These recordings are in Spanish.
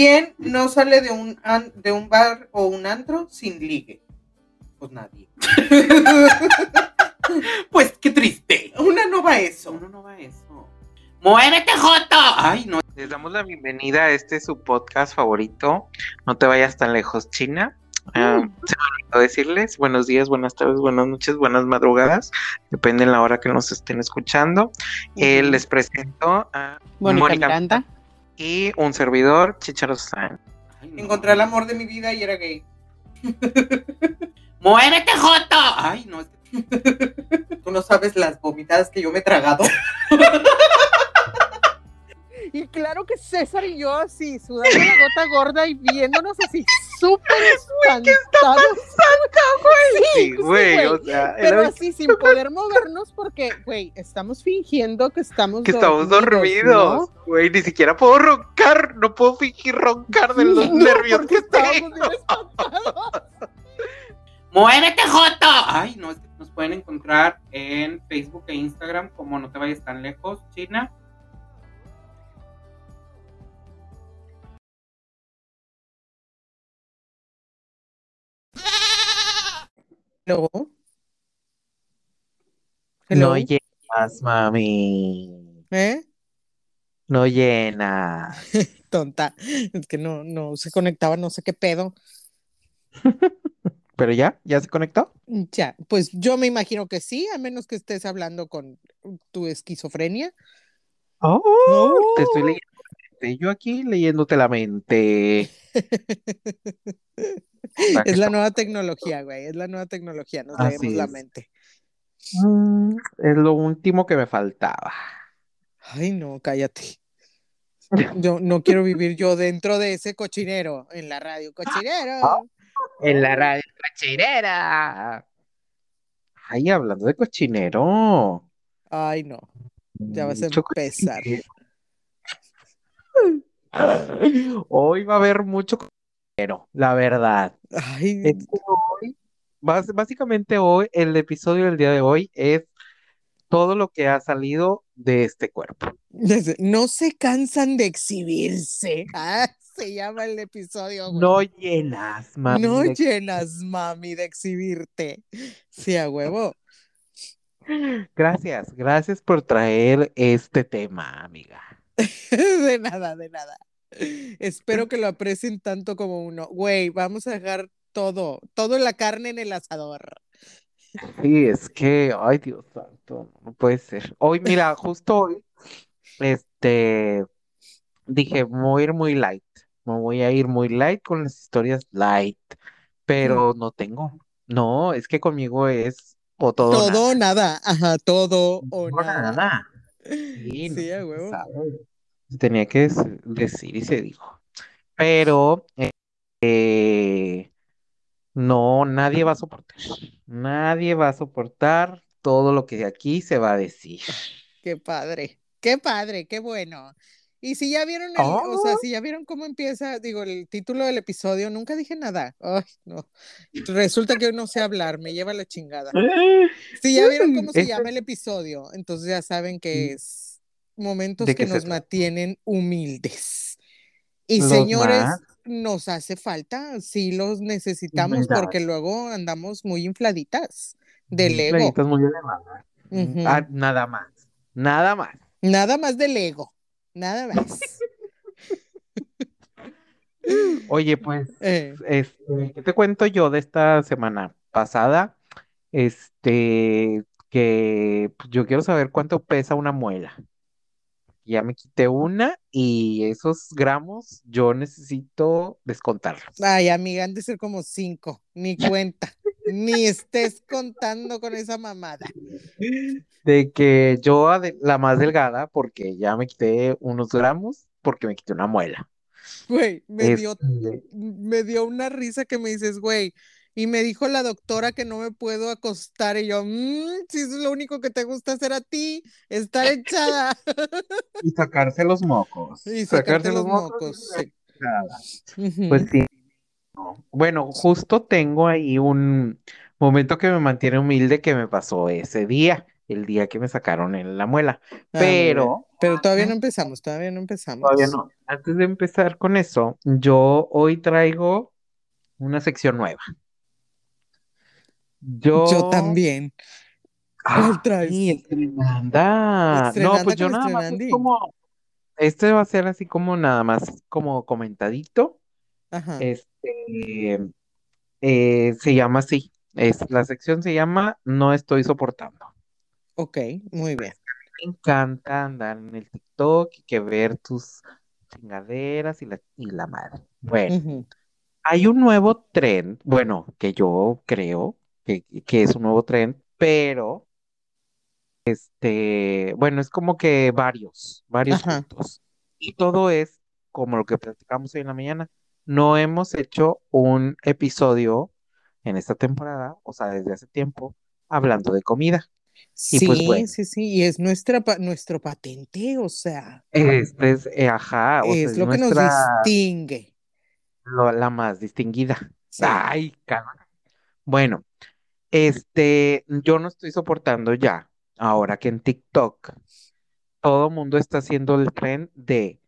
¿Quién no sale de un, an- de un bar o un antro sin ligue? Pues nadie. Pues qué triste. Una no va a eso. Uno no va a eso. ¡Muévete, Joto! Ay, no. Les damos la bienvenida a este su podcast favorito. No te vayas tan lejos, China. Ah, se me olvidó decirles buenos días, buenas tardes, buenas noches, buenas madrugadas. Depende de la hora que nos estén escuchando. Eh, les presento a Mónica Miranda. Y un servidor, Chicharo San. Ay, no. Encontré el amor de mi vida y era gay. ¡Muévete, Joto! Ay, no. Tú no sabes las vomitadas que yo me he tragado. Y claro que César y yo así, sudando la gota gorda y viéndonos así súper espantados. Sí, güey, güey. o sea, Pero era- así sin poder movernos porque, güey, estamos fingiendo que estamos que estamos dormidos, güey, ni siquiera puedo roncar, no puedo fingir roncar de los No, nervios que tengo. ¡Muévete, Joto! Ay, no. es que Nos pueden encontrar en Facebook e Instagram como No Te Vayas Tan Lejos, China. Hello. No Hello. llenas, mami. ¿Eh? No llenas. Tonta. Es que no, no se conectaba, no sé qué pedo. ¿Pero ya? ¿Ya se conectó? Ya, pues yo me imagino que sí, a menos que estés hablando con tu esquizofrenia. Oh, Oh. te estoy leyendo mente. Yo aquí leyéndote la mente. Es la nueva tecnología, güey, es la nueva tecnología, nos Así leemos la mente. Mm, es lo último que me faltaba. Ay, no, cállate. Yo no quiero vivir yo dentro de ese cochinero en la radio. ¡Cochinero! En la radio cochinera. Ay, hablando de cochinero. Ay, no, ya vas a Mucho empezar. Hoy va a haber mucho cochinero, la verdad. Ay, Es que hoy, básicamente hoy, el episodio del día de hoy es todo lo que ha salido de este cuerpo. no se cansan de exhibirse. Ah, se llama el episodio, güey. No llenas, mami. No de- llenas, mami, de exhibirte. Sí, a huevo. Gracias, gracias por traer este tema, amiga. De nada, de nada. Espero que lo aprecien tanto como uno. Güey, vamos a dejar todo, todo la carne en el asador. Sí, es que, ay, Dios santo, no puede ser. Hoy, mira, justo hoy, este, dije, voy a ir muy light, me voy a ir muy light con las historias light, pero no tengo. No, es que conmigo es o todo Todo o nada. Ajá, todo o Todo nada. nada. Sí, Sí, no, a huevo. sabe. Tenía que decir y se dijo. Pero eh, no, nadie va a soportar. Nadie va a soportar todo lo que aquí se va a decir. Qué padre, qué padre, qué bueno. Y si ya vieron el, o sea, Oh. si ya vieron cómo empieza, digo, el título del episodio, nunca dije nada. Ay, no. Resulta que hoy no sé hablar, me lleva la chingada. Si ya vieron cómo se llama el episodio, entonces ya saben que es momentos ¿De que nos mantienen humildes. Y Los señores, más. nos hace falta, sí los necesitamos porque luego andamos muy infladitas del ego. Playitas muy elevadas. Ah, nada más. Nada más. Nada más del ego, nada más. Oye, pues, Eh, este, ¿qué te cuento yo de esta semana pasada? Este, que pues, yo quiero saber cuánto pesa una muela. Ya me quité una y esos gramos yo necesito descontarlos. Ay, amiga, han de ser como cinco, ni cuenta, ni estés contando con esa mamada. De que yo la más delgada, porque ya me quité unos gramos, porque me quité una muela. Güey, me dio, Este, me dio una risa que me dices, güey, y me dijo la doctora que no me puedo acostar, y yo, "Mm, si es lo único que te gusta hacer a ti, estar echada y sacarse los mocos. y sacarte los mocos. sí. Pues sí. no. Bueno, justo tengo ahí un momento que me mantiene humilde que me pasó ese día, el día que me sacaron en la muela. Ah. Pero Pero todavía no empezamos, todavía no empezamos. Todavía no. Antes de empezar con eso, yo hoy traigo una sección nueva. Yo, Yo también. ¿Cuál Ah, traes? sí, estrenanda. No, Estrenanda pues yo nada más es como, este va a ser así como nada más como comentadito. Ajá. Este, eh, se llama así. Es, la sección se llama No estoy soportando. Ok, muy bien. Me encanta andar en el TikTok y que ver tus chingaderas y la, y la madre. Bueno, hay un nuevo trend, bueno, que yo creo que, que es un nuevo trend, pero este, bueno, es como que varios, varios Ajá. juntos. Y todo es como lo que platicamos hoy en la mañana. No hemos hecho un episodio en esta temporada, o sea, desde hace tiempo, hablando de comida. Y pues Sí, bueno. sí, sí, y es nuestra pa- nuestro patente, o sea, Este es, eh, ajá, o sea, es es lo que nos distingue. lo- la más distinguida. Sí. Ay, calma. Bueno, este, yo no estoy soportando ya, ahora que en TikTok todo el mundo está haciendo el trend de,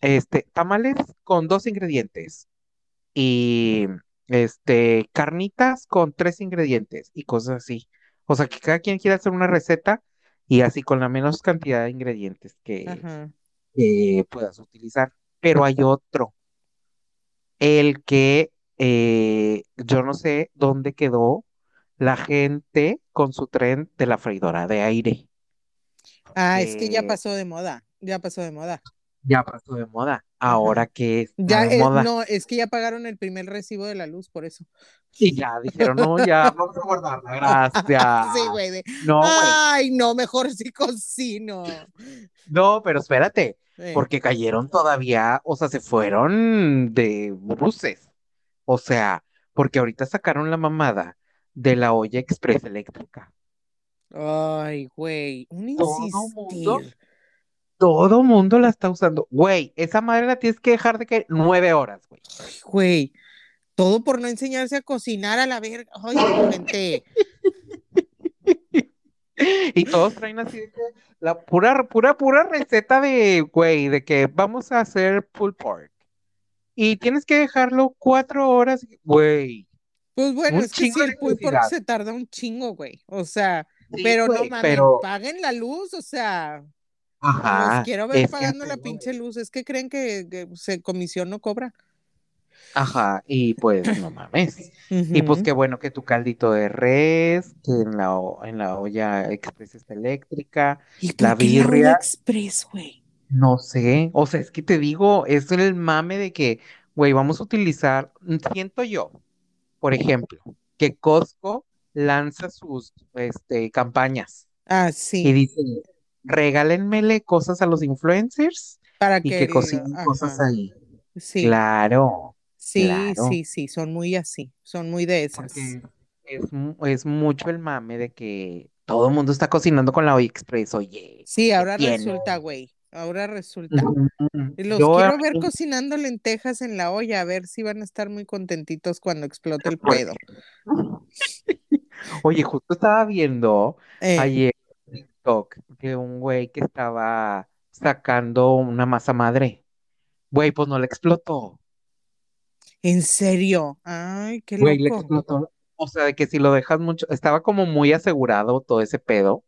este, tamales con dos ingredientes y, este, carnitas con tres ingredientes y cosas así. O sea, que cada quien quiere hacer una receta y así con la menos cantidad de ingredientes que puedas utilizar. Pero hay otro, el que eh, yo no sé dónde quedó la gente con su tren de la freidora de aire. Ah, es que ya que pasó de moda, ya pasó de moda. ya pasó de moda. Ahora que Ya, de eh, moda. no, es que ya pagaron el primer recibo de la luz, por eso. Y ya dijeron, no, ya vamos a guardarla, gracias. Sí, güey, de, No, güey. ay, no, mejor sí cocino. No, pero espérate, Eh, porque cayeron todavía, o sea, se fueron de bruces. O sea, porque ahorita sacaron la mamada de la olla express eléctrica. Ay, güey, un Todo mundo, insistir. todo mundo la está usando. Güey, esa madre la tienes que dejar de que nueve horas, güey. Ay, Güey, todo por no enseñarse a cocinar a la verga. Ay, gente. Y todos traen así de que la pura, pura, pura receta de, güey, de que vamos a hacer pulled pork. Y tienes que dejarlo cuatro horas, güey. Pues bueno, Un es que si el necesidad. se tarda un chingo, güey. O sea, Sí, pero no mames, pero, paguen la luz, o sea, los ajá, quiero ver que pagando la pinche luz. Es que creen que, que se comisión no cobra. Ajá, y pues no mames. Y pues qué bueno que tu caldito de res, que en la, en la olla express está eléctrica, ¿Y la por qué la olla birria, express, güey? no sé, o sea, es que te digo, es el mame de que, güey, vamos a utilizar, siento yo, por ejemplo, que Costco lanza sus, este, campañas Ah, y sí, dice, regálenmele cosas a los influencers para y que, cocinen cosas ahí. sí, Claro, sí, claro. sí, sí, son muy así, son muy de esas. Porque es, es mucho el mame de que todo el mundo está cocinando con la olla express, oye, Sí, ¿qué ahora resulta, güey, ahora resulta. Los Yo, quiero ver cocinando lentejas en la olla, a ver si van a estar muy contentitos cuando explote el pues, pedo. oye, justo estaba viendo Eh, ayer en TikTok de un güey que estaba sacando una masa madre. Güey, pues no le explotó. en serio, ay, qué Güey, le loco. explotó. O sea, de que si lo dejas mucho, estaba como muy asegurado todo ese pedo,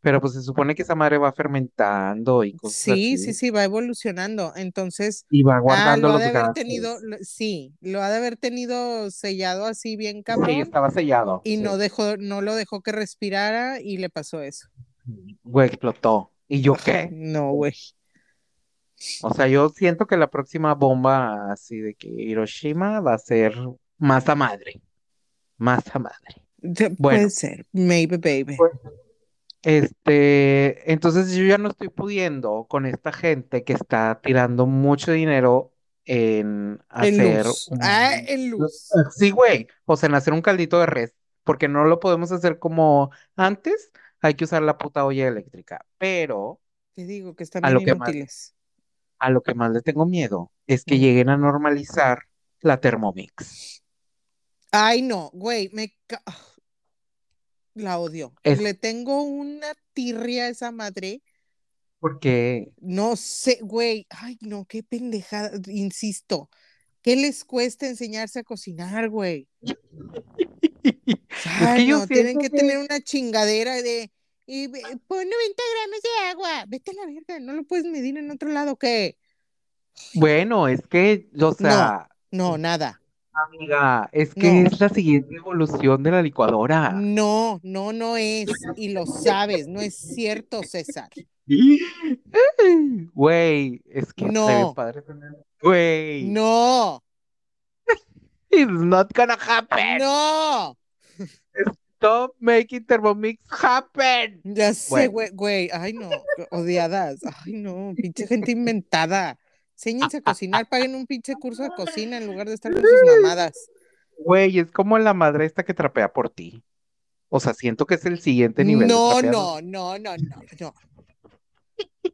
pero pues se supone que esa madre va fermentando y cosas Sí, sí, así, sí, va evolucionando. Entonces, y va ah, guardando lo ha los de haber gases. tenido, lo- sí, lo ha de haber tenido sellado así bien Sí, cabrón estaba sellado, y no sí. dejó, no lo dejó que respirara y le pasó eso. Güey, explotó. ¿Y yo Ah, qué? no, güey. O sea, yo siento que la próxima bomba así de que Hiroshima va a ser masa madre. Masa madre. Bueno, Puede ser, maybe baby. pues, este, entonces yo ya no estoy pudiendo con esta gente que está tirando mucho dinero en En hacer luz. Ah, un... en luz. Sí, güey. O sea, en hacer un caldito de res. Porque no lo podemos hacer como antes. Hay que usar la puta olla eléctrica. Pero Te digo que están a lo que más, inútiles. a lo que más le tengo miedo es que Mm. lleguen a normalizar la Thermomix. Ay, no, güey, me ca- ah, la odio. Es, Le tengo una tirria a esa madre. Porque, No sé, güey. Ay, no, qué pendejada. Insisto, ¿qué les cuesta enseñarse a cocinar, güey? Ay, no, tienen que que- tener una chingadera de. Y pon 90 gramos de agua. Vete a la verga, no lo puedes medir en otro lado, ¿qué? bueno, es que, o sea, No, nada. Amiga, es que No. es la siguiente evolución de la licuadora. No, no, no es. Y lo sabes, no es cierto, César. Güey, es que No. padre Güey, No, it's not gonna happen. no. Stop making Thermomix happen. Ya sé, güey, güey. Ay, no, odiadas. Ay, no, pinche gente inventada. Enséñense a cocinar, paguen un pinche curso de cocina en lugar de estar con sus mamadas. Güey, es como la madre esta que trapea por ti. O sea, siento que es el siguiente nivel No, no, no, no, no, no.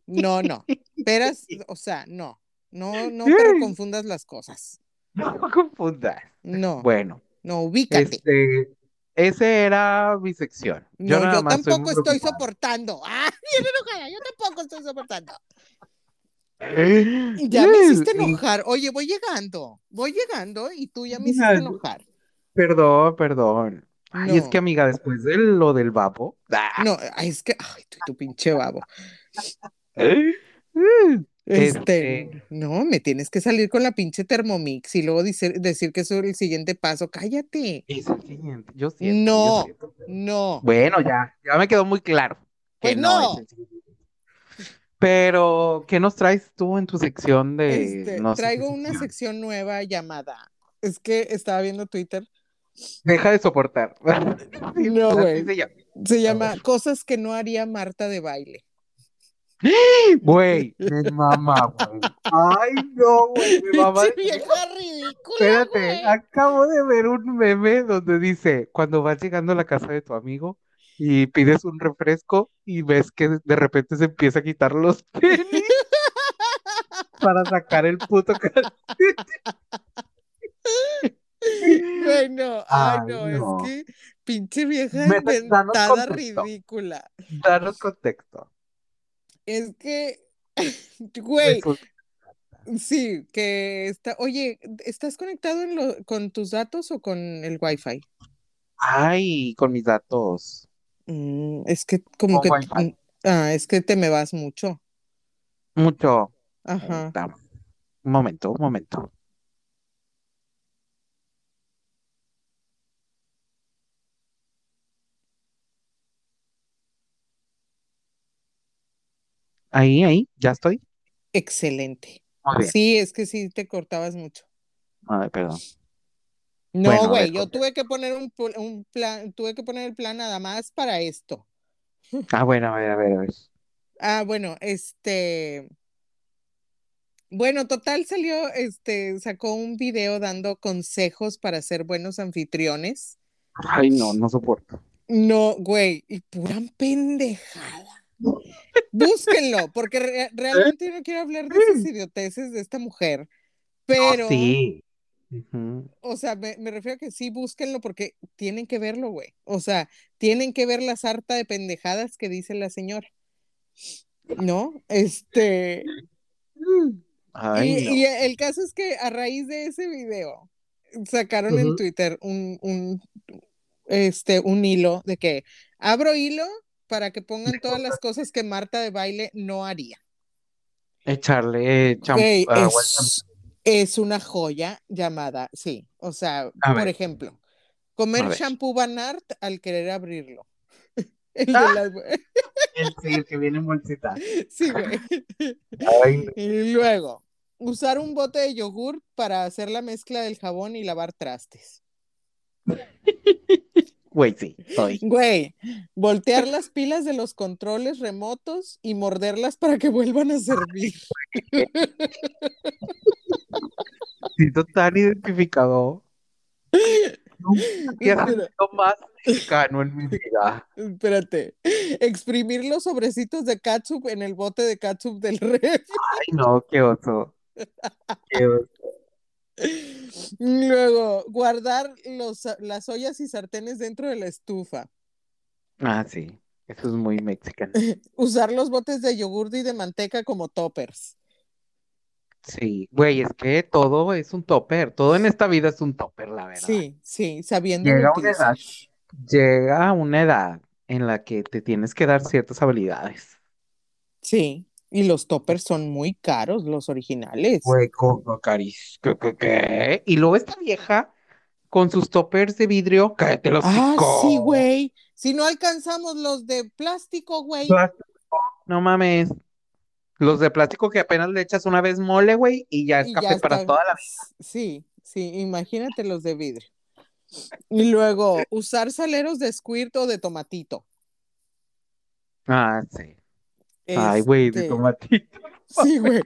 No, no. Peras, o sea, no. No, no, pero confundas las cosas. No confundas. No, Bueno, no, ubícate. este, ese era mi sección. No, yo tampoco estoy soportando. Ah, bien enojada, yo tampoco estoy soportando. Ya me hiciste enojar. Oye, voy llegando, voy llegando y tú ya me hiciste enojar. Perdón, perdón. Ay, es que, amiga, después de lo del babo. ¡ah! No, es que, ay, tu pinche babo. Mm, Este, Este- no, me tienes que salir con la pinche Thermomix y luego decir, decir que es el siguiente paso. Cállate. Es el siguiente. Yo siento, yo No. No. Bueno, ya, ya me quedó muy claro. que Pues no. Pero, ¿qué nos traes tú en tu sección de Este, no traigo una sección? sección nueva llamada. Es que estaba viendo Twitter. Deja de soportar. Sí, No, güey. se llama. Se llama Cosas que no haría Marta de baile. Güey, me mama, güey. Ay, no, güey, me mama. Pinche vieja ridícula, Espérate, acabo de ver un meme donde dice, cuando vas llegando a la casa de tu amigo y pides un refresco y ves que de repente se empieza a quitar los tenis para sacar el puto. Bueno, ay, no, no. es que pinche vieja Me- inventada ridícula. Danos contexto. Es que, güey, sí, que está, oye, ¿estás conectado en lo- con tus datos o con el Wi-Fi? Ay, con mis datos. Mm, es que como que, Wi-Fi. mm, ah, es que te me vas mucho. Mucho. Ajá. Dame. Un momento, un momento. Ahí, ahí, ya estoy. Excelente. Muy bien. Sí, es que sí te cortabas mucho. Ay, perdón. No, Bueno, güey, ver, yo tuve que poner un, pl- un plan, tuve que poner el plan nada más para esto. Ah, bueno, a ver, a ver, a ver. Ah, bueno, este, bueno, total salió, este, sacó un video dando consejos para ser buenos anfitriones. Ay, no, no soporto. No, güey, y pura pendejada. Búsquenlo, porque re- realmente yo no quiero hablar de esas idioteces de esta mujer, pero, No, sí. O sea, me, me refiero a que sí, búsquenlo porque tienen que verlo, güey. O sea, tienen que ver la sarta de pendejadas que dice la señora. ¿No? Este, Ay, y, no. y el caso es que a raíz de ese video sacaron en. Twitter un, un, este, un hilo de que abro hilo para que pongan todas las cosas que Marta de baile no haría. Echarle champú. Agua al es, es una joya llamada, sí. O sea, A por ver. ejemplo, comer shampoo Banart al querer abrirlo. El de Ah. las- El, sí, el que viene en bolsita. Sí, güey. Ay, no. Y luego, usar un bote de yogur para hacer la mezcla del jabón y lavar trastes. Güey, sí, soy. Güey, voltear las pilas de los controles remotos y morderlas para que vuelvan a servir. Siento tan identificado. Nunca sido más mexicano en mi vida. Espérate. Exprimir los sobrecitos de catsup en el bote de catsup del ref. Ay, no, qué oso. Qué oso. Luego, guardar los, las ollas y sartenes dentro de la estufa. Ah, sí. Eso es muy mexicano. Usar los botes de yogur y de manteca como toppers. Sí, güey, es que todo es un topper. Todo en esta vida es un topper, la verdad. Sí, sí, sabiendo Llega una edad. Llega una edad en la que te tienes que dar ciertas habilidades. Sí, y los toppers son muy caros, los originales. Como caris. ¿Qué, qué, qué? Y luego esta vieja con sus toppers de vidrio, cállate los Ah, sí, güey. Si no alcanzamos los de plástico, güey. No mames. Los de plástico que apenas le echas una vez mole, güey, y ya es Y ya para toda la vida. Sí, sí, imagínate los de vidrio. Y luego, usar saleros de squirt o de tomatito. Ah, sí. Ay, güey, de Este, tomatito. Sí, güey.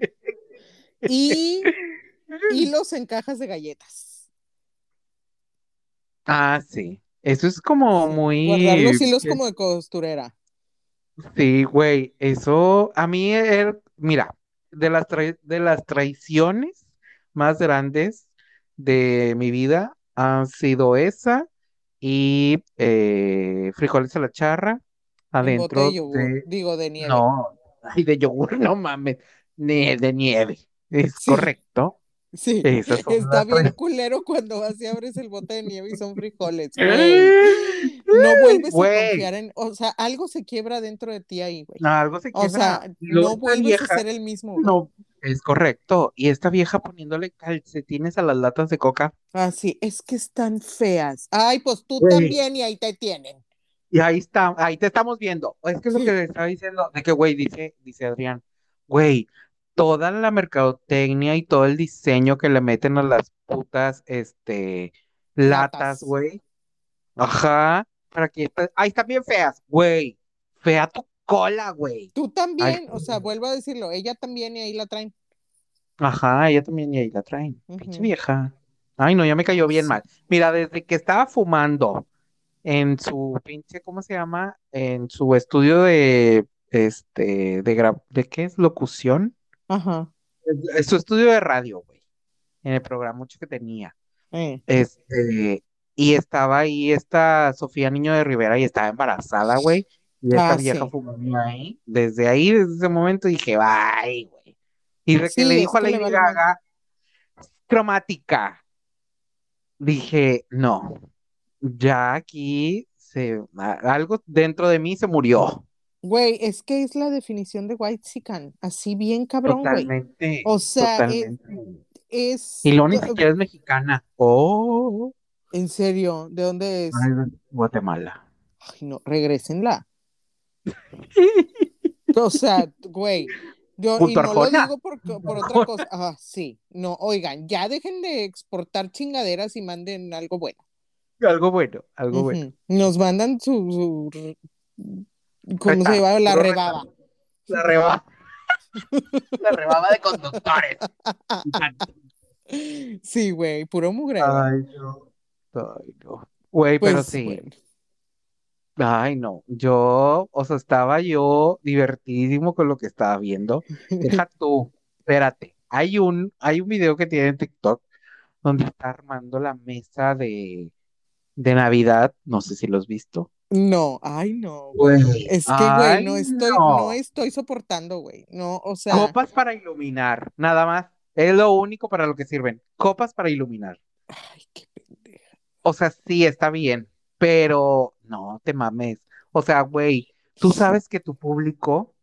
Y hilos en cajas de galletas. Ah, sí. Eso es como Sí, muy... Guardar los hilos como de costurera. Sí, güey, eso a mí, er- mira, de las, de las traiciones más grandes de mi vida han sido esa y eh, frijoles a la charra adentro de yogur. de... Digo, de nieve. No, ay, de yogur, no mames, ni de nieve, es Sí. correcto. Sí. Esas Está bien culero cuando vas y abres el bote de nieve y son frijoles. No vuelves a confiar en, o sea, algo se quiebra dentro de ti ahí, güey. no, algo se O quiebra. sea, Y luego no vuelves vieja- a ser el mismo, güey. No, es correcto. Y esta vieja poniéndole calcetines a las latas de coca. Ah, sí, es que están feas. Ay, pues tú también y ahí te tienen. Y ahí está, ahí te estamos viendo. Es que es lo Sí. que le estaba diciendo, de que, güey, dice, dice Adrián, güey, toda la mercadotecnia y todo el diseño que le meten a las putas, este, latas, güey. Ajá, para que, esta- ahí están bien feas, güey. Fea tu cola, güey. Tú también, Ay, o sea, vuelvo a decirlo, ella también y ahí la traen. Ajá, ella también y ahí la traen. Pinche vieja. Ay, no, ya me cayó bien mal. Mira, desde que estaba fumando en su pinche, ¿cómo se llama? En su estudio de, este, de, gra- ¿de qué es? Locución. Ajá. Es su estudio de radio, güey. En el programa mucho que tenía. eh. Este, y estaba ahí esta Sofía Niño de Rivera y estaba embarazada, güey. Y esta Ah, vieja sí. fumando ahí. Desde ahí, desde ese momento dije, bye, güey. Y de que Sí, le dijo a Lady madre. Gaga, cromática. Dije, no, ya aquí se, algo dentro de mí se murió. Güey, es que es la definición de white así bien cabrón, güey. Totalmente, O sea, es, totalmente. es, Y luego ni siquiera es mexicana. Oh, en serio, ¿de dónde es? Guatemala. Ay, no, regrésenla. O sea, güey, yo, y no lo digo por, por otra cosa. Ah, sí, no, oigan, ya dejen de exportar chingaderas y manden algo bueno. Algo bueno, algo bueno. Nos mandan su, su- ¿cómo se llama? La rebaba. La rebaba. La rebaba de conductores. Sí, güey, puro mugre. Ay, no. Ay, no. Güey, pero Pues, sí. bueno. Ay, no. Yo, o sea, estaba yo divertidísimo con lo que estaba viendo. Deja tú, espérate. Hay un, hay un video que tiene en TikTok donde está armando la mesa de, de Navidad. No sé si lo has visto. No, ay, no. Güey. Es que, güey, Ay, no estoy, no no. estoy soportando, güey. No, o sea, Copas para iluminar, nada más. Es lo único para lo que sirven. Copas para iluminar. ay, qué pendeja. O sea, sí está bien, pero no te mames. O sea, güey, tú sabes que tu público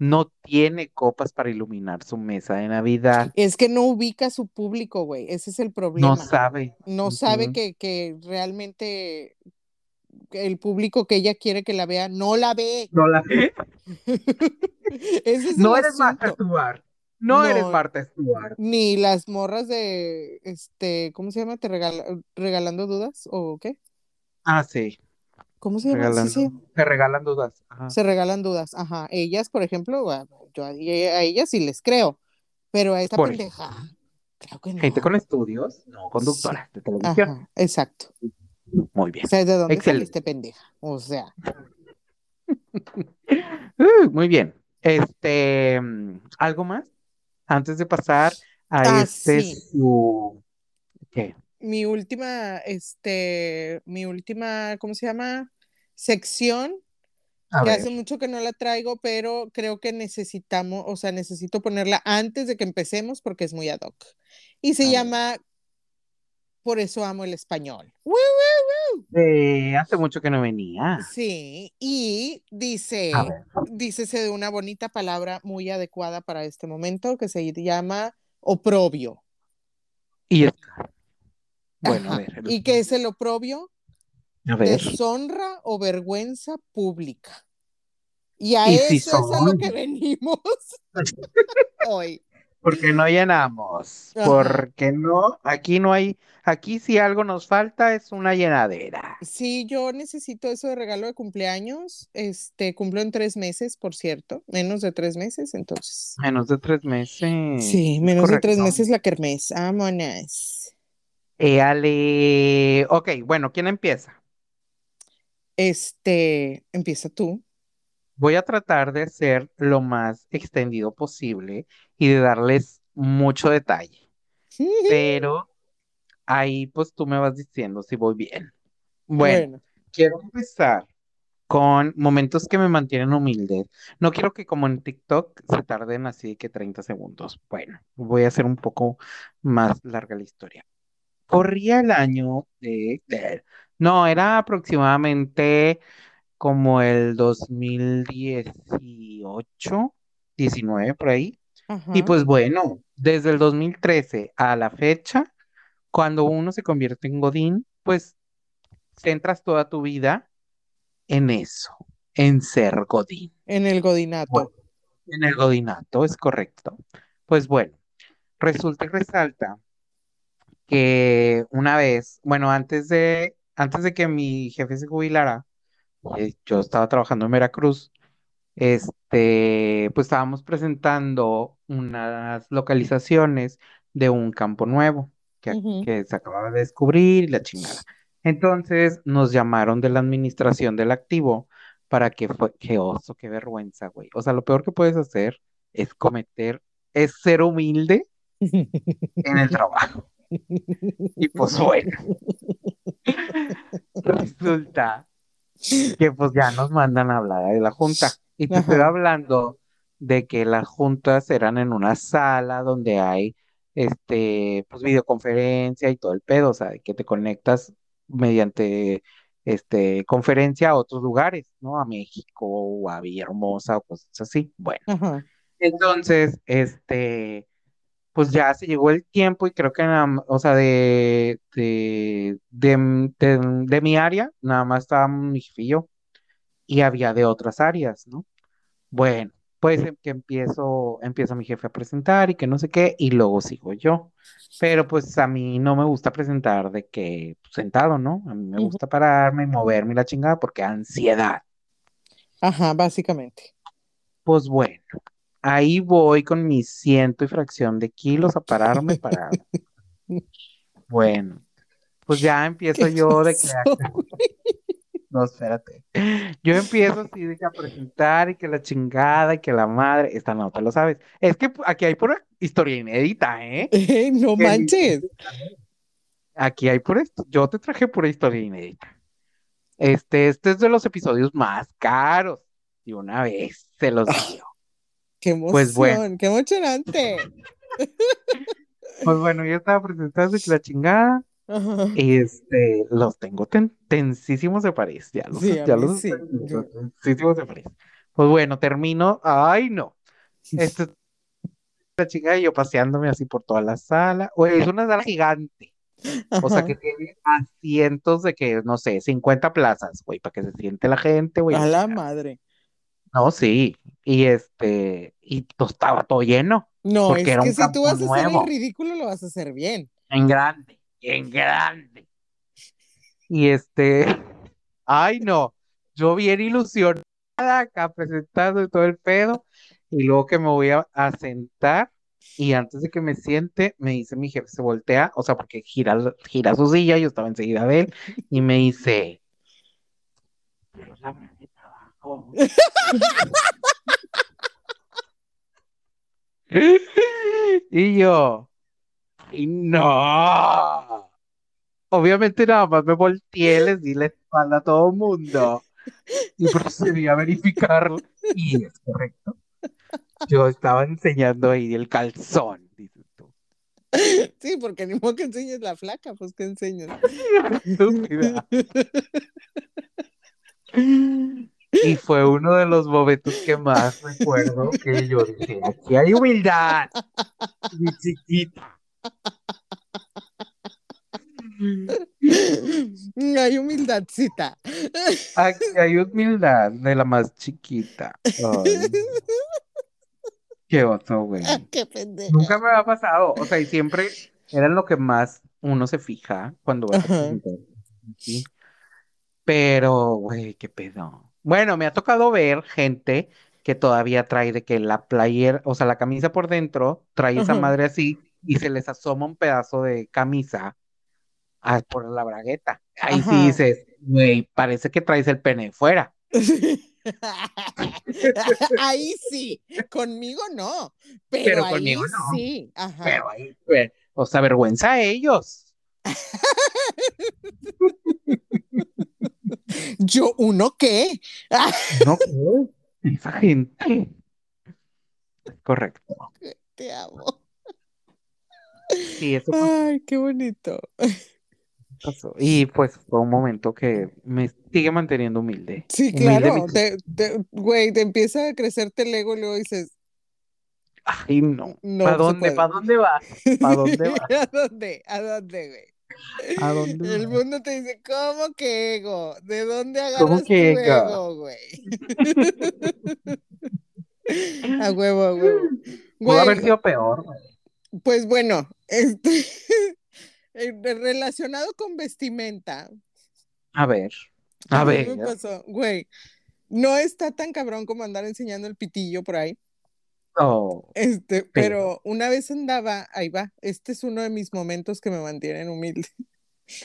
no tiene copas para iluminar su mesa de Navidad. Es que no ubica a su público, güey. Ese es el No problema. sabe. No sabe que, que realmente el público que ella quiere que la vea no la ve. No la Ese es No el eres Marta asunto. Stewart. No, eres No. Marta Stewart. Ni las morras de, este, ¿cómo se llama? ¿Te regala- regalando dudas o qué? Ah, sí. ¿Cómo se llama? Sí, Regalando. sí. Te regalan dudas. Ajá. Se regalan dudas. Ajá. Ellas, por ejemplo, yo a, a ellas sí les creo, pero a esta Por pendeja, creo que no. Gente con estudios, no conductoras de televisión. Ajá, exacto. Muy bien. O sea, ¿de dónde Excelente. saliste, pendeja? O sea, Uh, muy bien. Este, ¿algo más? Antes de pasar a Ah, este sí. su ¿qué? Mi última, este, mi última, ¿cómo se llama? Sección A que ver, hace mucho que no la traigo, pero creo que necesitamos, o sea, necesito ponerla antes de que empecemos porque es muy ad hoc. Y se A ver. llama Por eso amo el español. ¡Woo, woo, woo! eh, hace mucho que no venía. Sí, y dice, dícese de una bonita palabra muy adecuada para este momento que se llama oprobio. Y es... Bueno, a. ¿Y qué es el oprobio? A ver. Deshonra o vergüenza pública. Y a Y eso si es a lo que venimos hoy. Porque no llenamos. Ajá. Porque no, aquí no hay, aquí si algo nos falta es una llenadera. Sí, yo necesito eso de regalo de cumpleaños. Este, cumplo en tres meses, por cierto, menos de tres meses, entonces. Menos de tres meses. Sí, menos de tres meses la kermés. Vámonos. Éale. Ok, bueno, ¿quién empieza? Este, empieza tú. Voy a tratar de ser lo más extendido posible y de darles mucho detalle. Pero ahí pues tú me vas diciendo si voy bien. Bueno, Bueno, quiero empezar con momentos que me mantienen humilde. No quiero que como en TikTok se tarden así que 30 segundos. Bueno, voy a hacer un poco más larga la historia. Corría el año de, de- no, era aproximadamente como el 2018, 19 por ahí. Y pues bueno, desde el 2013 a la fecha, cuando uno se convierte en Godín, pues centras toda tu vida en eso, en ser Godín. En el godinato. Bueno, en el Godinato, es correcto. Pues bueno, resulta y resalta que una vez, bueno, antes de, antes de que mi jefe se jubilara, eh, yo estaba trabajando en Veracruz, este, pues estábamos presentando unas localizaciones de un campo nuevo que, se acababa de descubrir y la chingada. Entonces nos llamaron de la administración del activo para que fue, qué oso, qué vergüenza, güey. O sea, lo peor que puedes hacer es cometer, es ser humilde en el trabajo. Y pues bueno, resulta que pues ya nos mandan a hablar de la junta. Y te estoy hablando de que las juntas eran en una sala donde hay este pues videoconferencia y todo el pedo, o sea, que te conectas mediante este conferencia a otros lugares, ¿no? A México o a Villahermosa o cosas así. Bueno, Ajá. entonces, este, pues ya se llegó el tiempo y creo que nada, o sea, de, de, de, de- de mi área, nada más estaba mi jefe y yo, y había de otras áreas, ¿no? Bueno, pues em- que empiezo, empieza mi jefe a presentar y que no sé qué, y luego sigo yo. Pero pues a mí no me gusta presentar de que pues, sentado, ¿no? A mí me gusta pararme, moverme y la chingada porque ansiedad. Ajá, básicamente. Pues bueno, ahí voy con mi ciento y fracción de kilos a pararme para, bueno, pues ya empiezo ¿Qué yo de que, no, espérate, yo empiezo así de que a presentar y que la chingada y que la madre, esta no te lo sabes, es que aquí hay pura historia inédita, ¿eh? Eh, no Que manches. Aquí hay pura, yo te traje pura historia inédita. Este, este es de los episodios más caros, y una vez se los digo. Qué Pues bueno. emoción, qué emocionante. Pues bueno, yo estaba presentando la chingada. Ajá. Este, los tengo ten- tensísimos de París, ya los, Sí, ya los sí. tensísimos de París. Pues bueno, termino, ay no, esto es la chingada y yo paseándome así por toda la sala, Oye, es una sala gigante, o sea que tiene asientos de que, no sé, 50 plazas, güey, para que se siente la gente, güey. A la madre. No, sí, y este, y estaba todo lleno, No, porque es era que un si tú vas a hacer el ridículo, lo vas a hacer bien. en grande, en grande. Y este, ay no, yo bien ilusionada acá presentando todo el pedo, y luego que me voy a, a sentar, y antes de que me siente, me dice mi jefe, se voltea, o sea, porque gira, gira su silla, yo estaba enseguida de él, y me dice, "Pero la hora de trabajo". Y yo, y no. Obviamente nada más me volteé, les di la espalda a todo el mundo. y procedí a verificarlo y es correcto. Yo estaba enseñando ahí el calzón, dices tú. Sí, porque ni modo que enseñes la flaca, pues que enseñes. Estúpida. Fue uno de los momentos que más recuerdo que yo dije, aquí hay humildad, mi chiquita. Hay humildadcita. Aquí hay humildad de la más chiquita. Ay, qué oso, güey. Qué pendeja. Nunca me había pasado. O sea, y siempre era lo que más uno se fija cuando va a presentar. Sí. Pero, güey, qué pedo. Bueno, me ha tocado ver gente que todavía trae de que la player, o sea, la camisa por dentro, trae esa Ajá. madre así y se les asoma un pedazo de camisa ah, por la bragueta. Ahí Ajá. sí dices, güey, parece que traes el pene fuera. Ahí sí, conmigo no, pero, Pero ahí conmigo no. sí. Ajá. Pero ahí, güey, o sea, vergüenza a ellos. Yo, ¿uno qué? No, ¿qué? esa gente. Correcto. Te amo. Sí, eso fue- Ay, qué bonito. pasó. Y pues fue un momento que me sigue manteniendo humilde. Sí, claro. mi- Te, te- güey, te empieza a crecerte el ego y luego dices, Ay, no. No ¿Para dónde? ¿Para dónde vas? ¿Para dónde vas? ¿A dónde? ¿A dónde, güey? ¿A dónde El mundo te dice, ¿cómo que ego? ¿De dónde ¿Cómo agarras tu que ego? ego, güey? A huevo, a huevo. Pudo haber sido peor. güey. pues bueno, este, relacionado con vestimenta, A ver. A ver. me pasó, güey, no está tan cabrón como andar enseñando el pitillo por ahí. Oh, Este, Pero- pero una vez andaba, ahí va, este es uno de mis momentos que me mantienen humilde.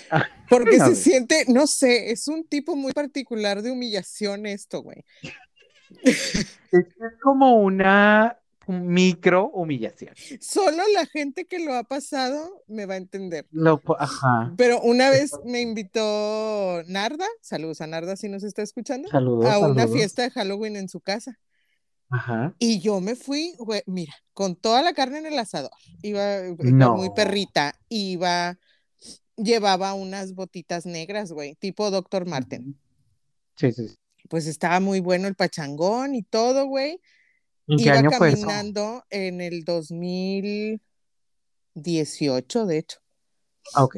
Ah, Porque se siente, no sé, es un tipo muy particular de humillación esto, güey. es como una micro humillación. Solo la gente que lo ha pasado me va a entender. Lo ajá. Pero una vez me invitó Narda, saludos a Narda si nos está escuchando, Saludos, a una fiesta de Halloween en su casa. Ajá. Y yo me fui, güey, mira, con toda la carne en el asador. Iba, iba No. muy perrita, iba, llevaba unas botitas negras, güey, tipo Dr. Martin. Sí, sí. sí. Pues estaba muy bueno el pachangón y todo, güey. ¿En qué Iba año fue eso? caminando en el 2018, de hecho. Ah, ok.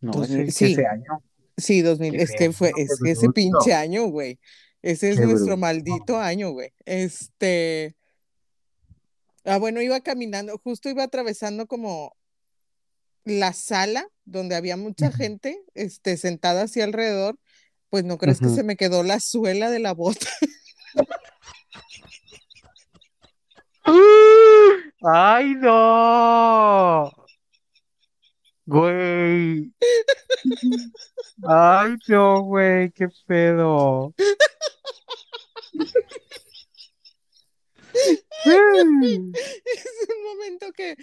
No, Dos ese, mil- ese sí. año. Sí, 2000, Qué es que fue, es que ese pinche año, güey. Ese es Qué nuestro bruto. maldito año, güey. Este. Ah, bueno, iba caminando, justo iba atravesando como la sala donde había mucha gente, este, sentada así alrededor. Pues no crees que se me quedó la suela de la bota. ¡Ay, no! Güey. Ay, no, güey, qué pedo. Es un momento que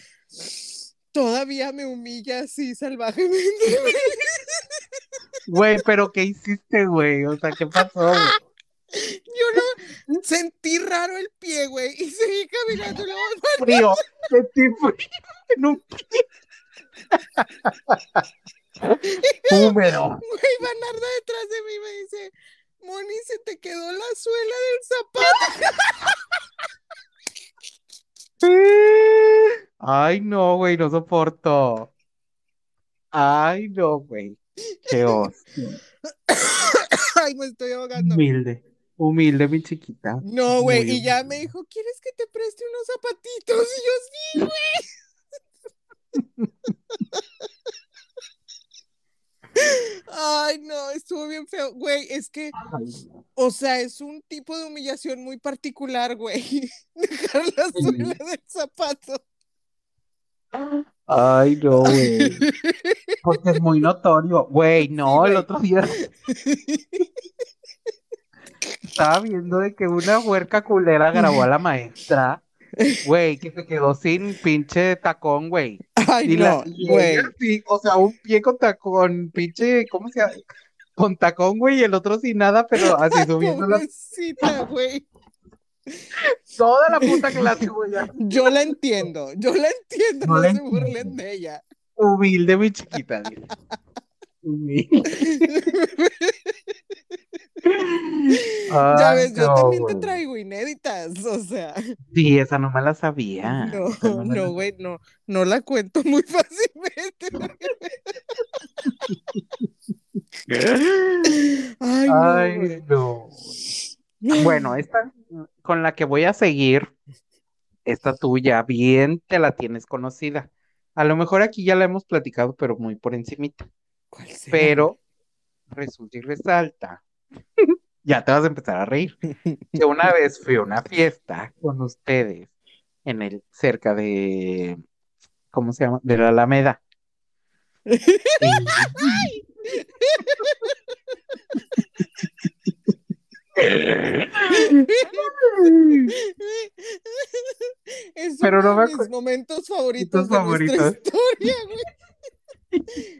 todavía me humilla así salvajemente. Güey, pero ¿qué hiciste, güey? O sea, ¿qué pasó? güey? Yo no sentí raro el pie, güey, y seguí caminando. luego, Frío, sentí frío en un pie. Húmedo. Güey, Banarda detrás de mí me dice, Moni, se te quedó la suela del zapato. Ay, no, güey, no soporto. Ay, no, güey. Qué oso. Ay, me estoy ahogando. Humilde, humilde, mi chiquita. No, güey, y ya me dijo, ¿quieres que te preste unos zapatitos? Y yo, sí, güey. Ay, no, estuvo bien feo. Güey, es que, o sea, es un tipo de humillación muy particular, güey. Dejar la suela del zapato. Ay, no, güey. Porque es muy notorio. Güey, no, el otro día estaba viendo de que una huerca culera grabó a la maestra. Güey, que se quedó sin pinche tacón, güey. Ay, Y no, güey. sí, o sea, un pie con tacón, pinche, ¿cómo se llama? con tacón, güey, y el otro sin nada, pero así subiendo la- Pobrecita, güey. toda la puta clase, güey. Yo la entiendo, yo la entiendo, No no, la se burlen de ella. Humilde, mi chiquita. dile. Ya ves, yo no, también te traigo inéditas, o sea, Sí, esa no me la sabía. no, la- no, güey, no, no la cuento muy fácilmente. Ay, no, Ay, no. Bueno, esta con la que voy a seguir, esta tuya, bien te la tienes conocida. A lo mejor aquí ya la hemos platicado, pero muy por encimita. ¿Cuál será? Pero resulta y resalta, ya te vas a empezar a reír, que una vez fui a una fiesta con ustedes en el, cerca de, ¿cómo se llama? De la Alameda. Es Pero uno no me de mis momentos favoritos de nuestra favoritos. historia, güey.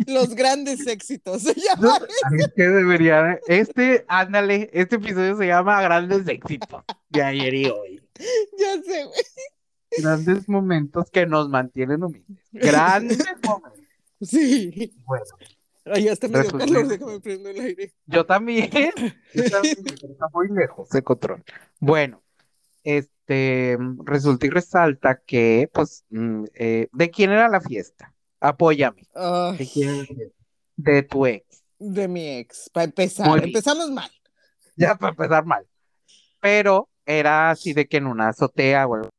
Los grandes éxitos se llama. Ay, Es que debería, este, ándale, este episodio se llama Grandes Éxitos de ayer y hoy. Ya sé, güey. Grandes momentos que nos mantienen humildes. Grandes momentos. Sí. Bueno, Ay, hasta me dio calor, déjame prender el aire. yo también. Yo también, está muy lejos de control. Bueno, este, resulta y resalta que, pues, mm, eh, ¿de quién era la fiesta? Apóyame. Ay, ¿De tu ex. de mi ex, para empezar. Empezamos mal. Ya para empezar mal. Pero era así de que en una azotea o algo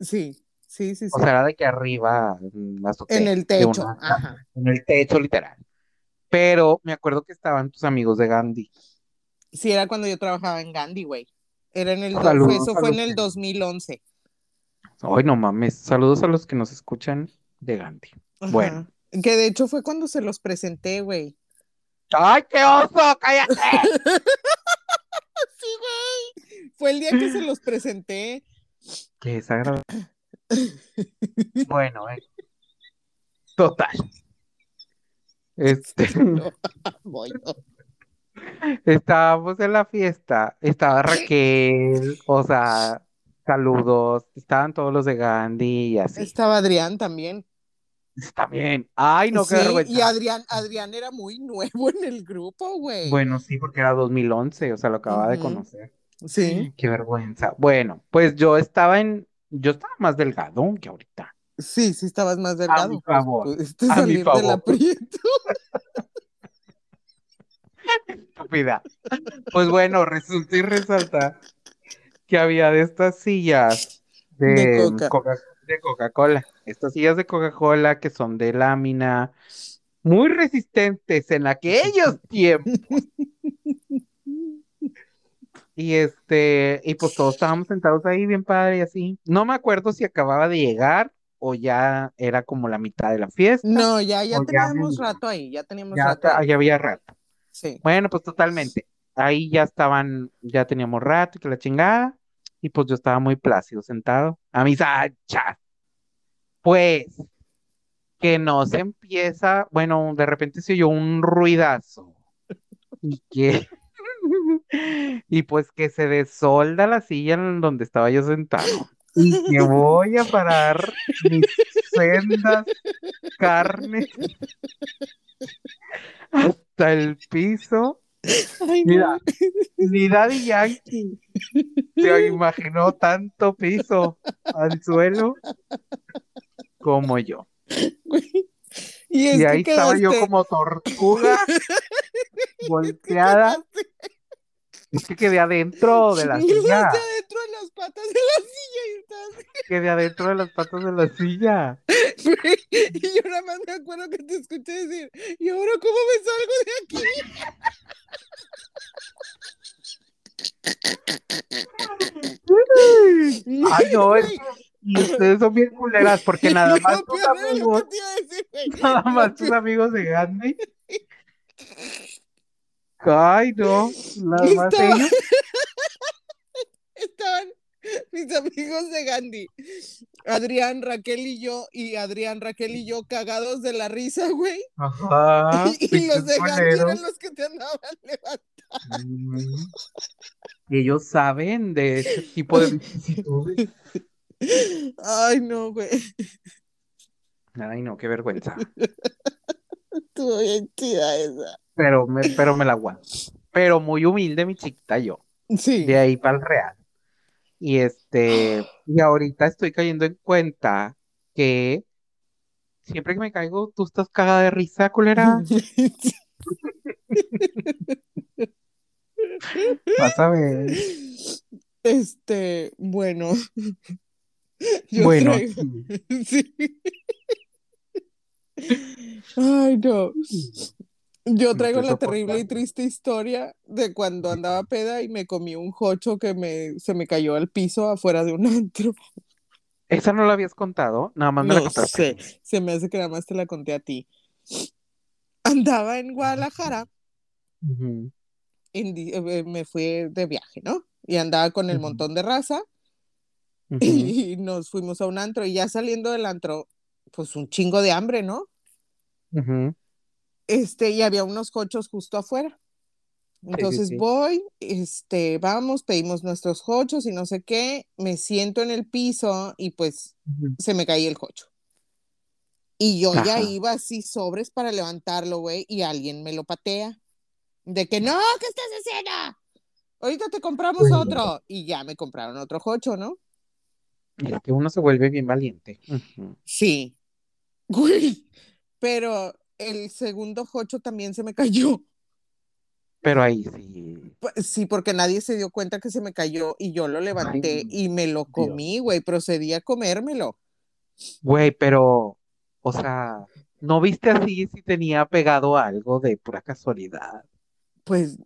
Sí, sí, sí, sí. O sea, era de que arriba, en la azotea, en el techo. una- Ajá. en el techo, literal. Pero me acuerdo que estaban tus amigos de Gandhi. Sí, era cuando yo trabajaba en Gandhi, güey. Era en el, do- Saludos eso a fue en el que- 2011. Ay, no mames. Saludos a los que nos escuchan de Gandhi. Ajá. Bueno. Que de hecho fue cuando se los presenté, güey. ¡Ay, qué oso! ¡Cállate! Sí, güey. Fue el día que se los presenté. Qué desagradable. Bueno, eh. Total. Este, Voy, no. estábamos en la fiesta. Estaba Raquel, o sea, saludos. Estaban todos los de Gandhi y así. Estaba Adrián también. Está bien. Ay, no, qué vergüenza. y Adrián, Adrián era muy nuevo en el grupo, güey. Bueno, sí, porque era 2011, o sea, lo acababa de conocer. Sí, Qué vergüenza. Bueno, pues yo estaba en, yo estaba más delgado que ahorita. sí, sí estabas más delgado. mi favor, a mi del favor. aprieto. Estúpida. Pues bueno, resulta y resalta que había de estas sillas de, De Coca. Coca- de Coca-Cola. Estas sillas de Coca-Cola que son de lámina, muy resistentes en aquellos tiempos. Y este, y pues todos estábamos sentados ahí bien padre y así. No me acuerdo si acababa de llegar o ya era como la mitad de la fiesta. No, ya, ya teníamos rato ahí, ya teníamos ya, rato ahí. ya había rato. Sí. Bueno, pues totalmente. Ahí ya estaban, ya teníamos rato y que la chingada. Y pues yo estaba muy plácido sentado a mis anchas. Pues que no se empieza, bueno, de repente se oyó un ruidazo. Y que, y pues que se desolda la silla en donde estaba yo sentado. Y que voy a parar mis sendas carnes hasta el piso. Ay, no. Mira, ni Daddy Yankee se imaginó tanto piso al suelo como yo. Y es Y que ahí estaba yo como tortuga volteada. Es que quedé adentro de la silla. adentro de las patas de la silla y Quedé adentro de las patas de la silla. Y yo nada más me acuerdo que te escuché decir, ¿y ahora cómo me salgo de aquí? Ay, no, es- y ustedes son bien culeras porque nada más tus amigos, nada más tus amigos de Gandhi. Ay, no, nada más Estaba- ellos. Estaban mis amigos de Gandhi. Adrián, Raquel y yo, y Adrián, Raquel y yo cagados de la risa, güey. Ajá. y los de Gandhi eran los que te andaban levantando. Mm. Ellos saben de ese tipo de vicisitudes. Ay, no, güey. Ay, no, qué vergüenza. Estuvo bien chida esa. Pero me, pero me la aguanto. Pero muy humilde, mi chiquita, yo. Sí. De ahí para el real. Y este, y ahorita estoy cayendo en cuenta que siempre que me caigo, tú estás cagada de risa, culera. Vas a ver. Este, bueno. Yo Bueno, traigo- sí. Ay, no. Yo traigo la terrible y triste historia de cuando andaba peda y me comí un jocho que me, se me cayó al piso afuera de un antro. Esa no la habías contado, nada más me la No contaste. sé, se me hace que nada más te la conté a ti. Andaba en Guadalajara, Ujú, en di- eh, me fui de viaje, ¿no? Y andaba con el montón de raza y nos fuimos a un antro y ya saliendo del antro, pues un chingo de hambre, ¿no? Este, y había unos cochos justo afuera. Entonces sí. voy, este, vamos, pedimos nuestros cochos y no sé qué, me siento en el piso y pues se me caía el cocho. Y yo ya iba así sobres para levantarlo, güey, y alguien me lo patea. De que, no, ¿qué estás haciendo? Ahorita te compramos Uy. otro. Y ya me compraron otro cocho, ¿no? Es que uno se vuelve bien valiente. Sí. Güey, pero el segundo jocho también se me cayó. Pero ahí sí. Pues, Sí, porque nadie se dio cuenta que se me cayó y yo lo levanté Ay, y me lo comí, güey, procedí a comérmelo. Güey, pero, o sea, ¿no viste así si tenía pegado algo de pura casualidad? Pues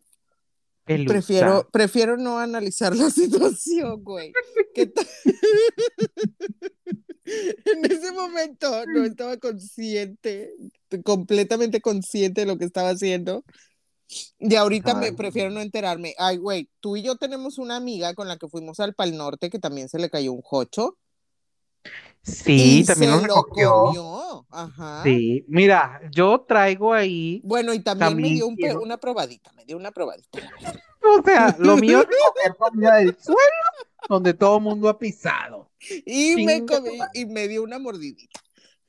Pelusa. prefiero, prefiero no analizar la situación, güey. En ese momento no estaba consciente, completamente consciente de lo que estaba haciendo. Y ahorita me prefiero no enterarme. Ay, güey, tú y yo tenemos una amiga con la que fuimos al Pal Norte que también se le cayó un jocho. Sí, y también se lo recogió. comió. Ajá. Sí, mira, yo traigo ahí, Bueno, y también, me dio un pe- quiero- una probadita, me dio una probadita. o sea, lo mío es recoger comida del suelo donde todo mundo ha pisado. Y me comí, y me dio una mordidita.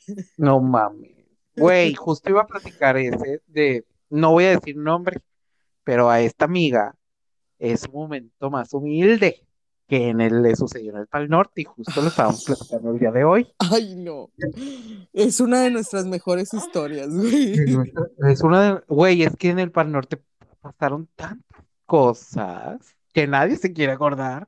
No mames. Güey, justo iba a platicar ese de, no voy a decir nombre, pero a esta amiga es un momento más humilde que en el le sucedió en el Pal Norte y justo lo estábamos platicando el día de hoy. Ay, no. Es una de nuestras mejores historias, güey. Es una de, güey, es que en el Pal Norte pasaron tantas cosas que nadie se quiere acordar,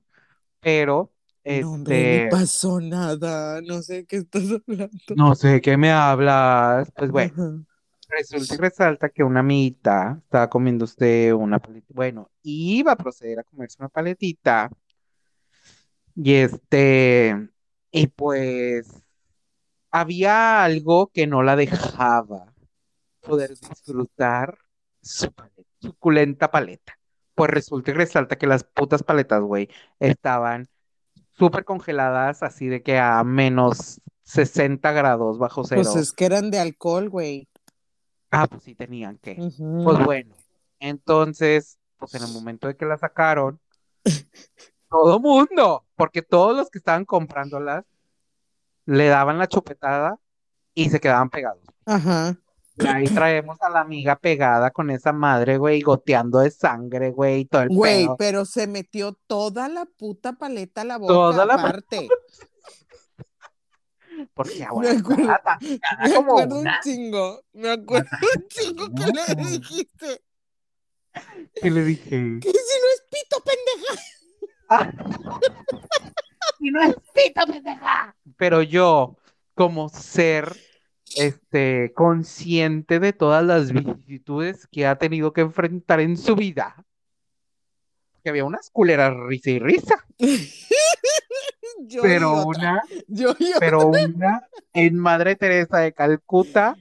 pero No, hombre, este, ni pasó nada. No sé de qué estás hablando. no sé de qué me hablas. Pues bueno, Ajá. resulta y resalta que una amiguita estaba comiendo usted una paletita, bueno, iba a proceder a comerse una paletita y este, y pues había algo que no la dejaba poder disfrutar su paleta, suculenta paleta. Pues resulta y resalta que las putas paletas, güey, estaban súper congeladas, así de que a menos 60 grados bajo cero. Pues es que eran de alcohol, güey. Ah, pues sí tenían que. Pues bueno, entonces, pues en el momento de que la sacaron, todo mundo, porque todos los que estaban comprándolas le daban la chupetada y se quedaban pegados. Ajá. Y ahí traemos a la amiga pegada con esa madre, güey, goteando de sangre, güey, y todo el Güey, pedo. pero se metió toda la puta paleta a la boca, Toda la- aparte. Porque ahora Me acuerdo- Me como acuerdo un una. chingo. Me acuerdo un chingo que le dijiste. Y le dije, Que si no es pito, pendeja. "Ah". Y no es pito, pendeja. Pero yo, como ser este consciente de todas las vicisitudes que ha tenido que enfrentar en su vida, que había unas culeras risa y risa, Yo pero una, Yo pero una en Madre Teresa de Calcuta,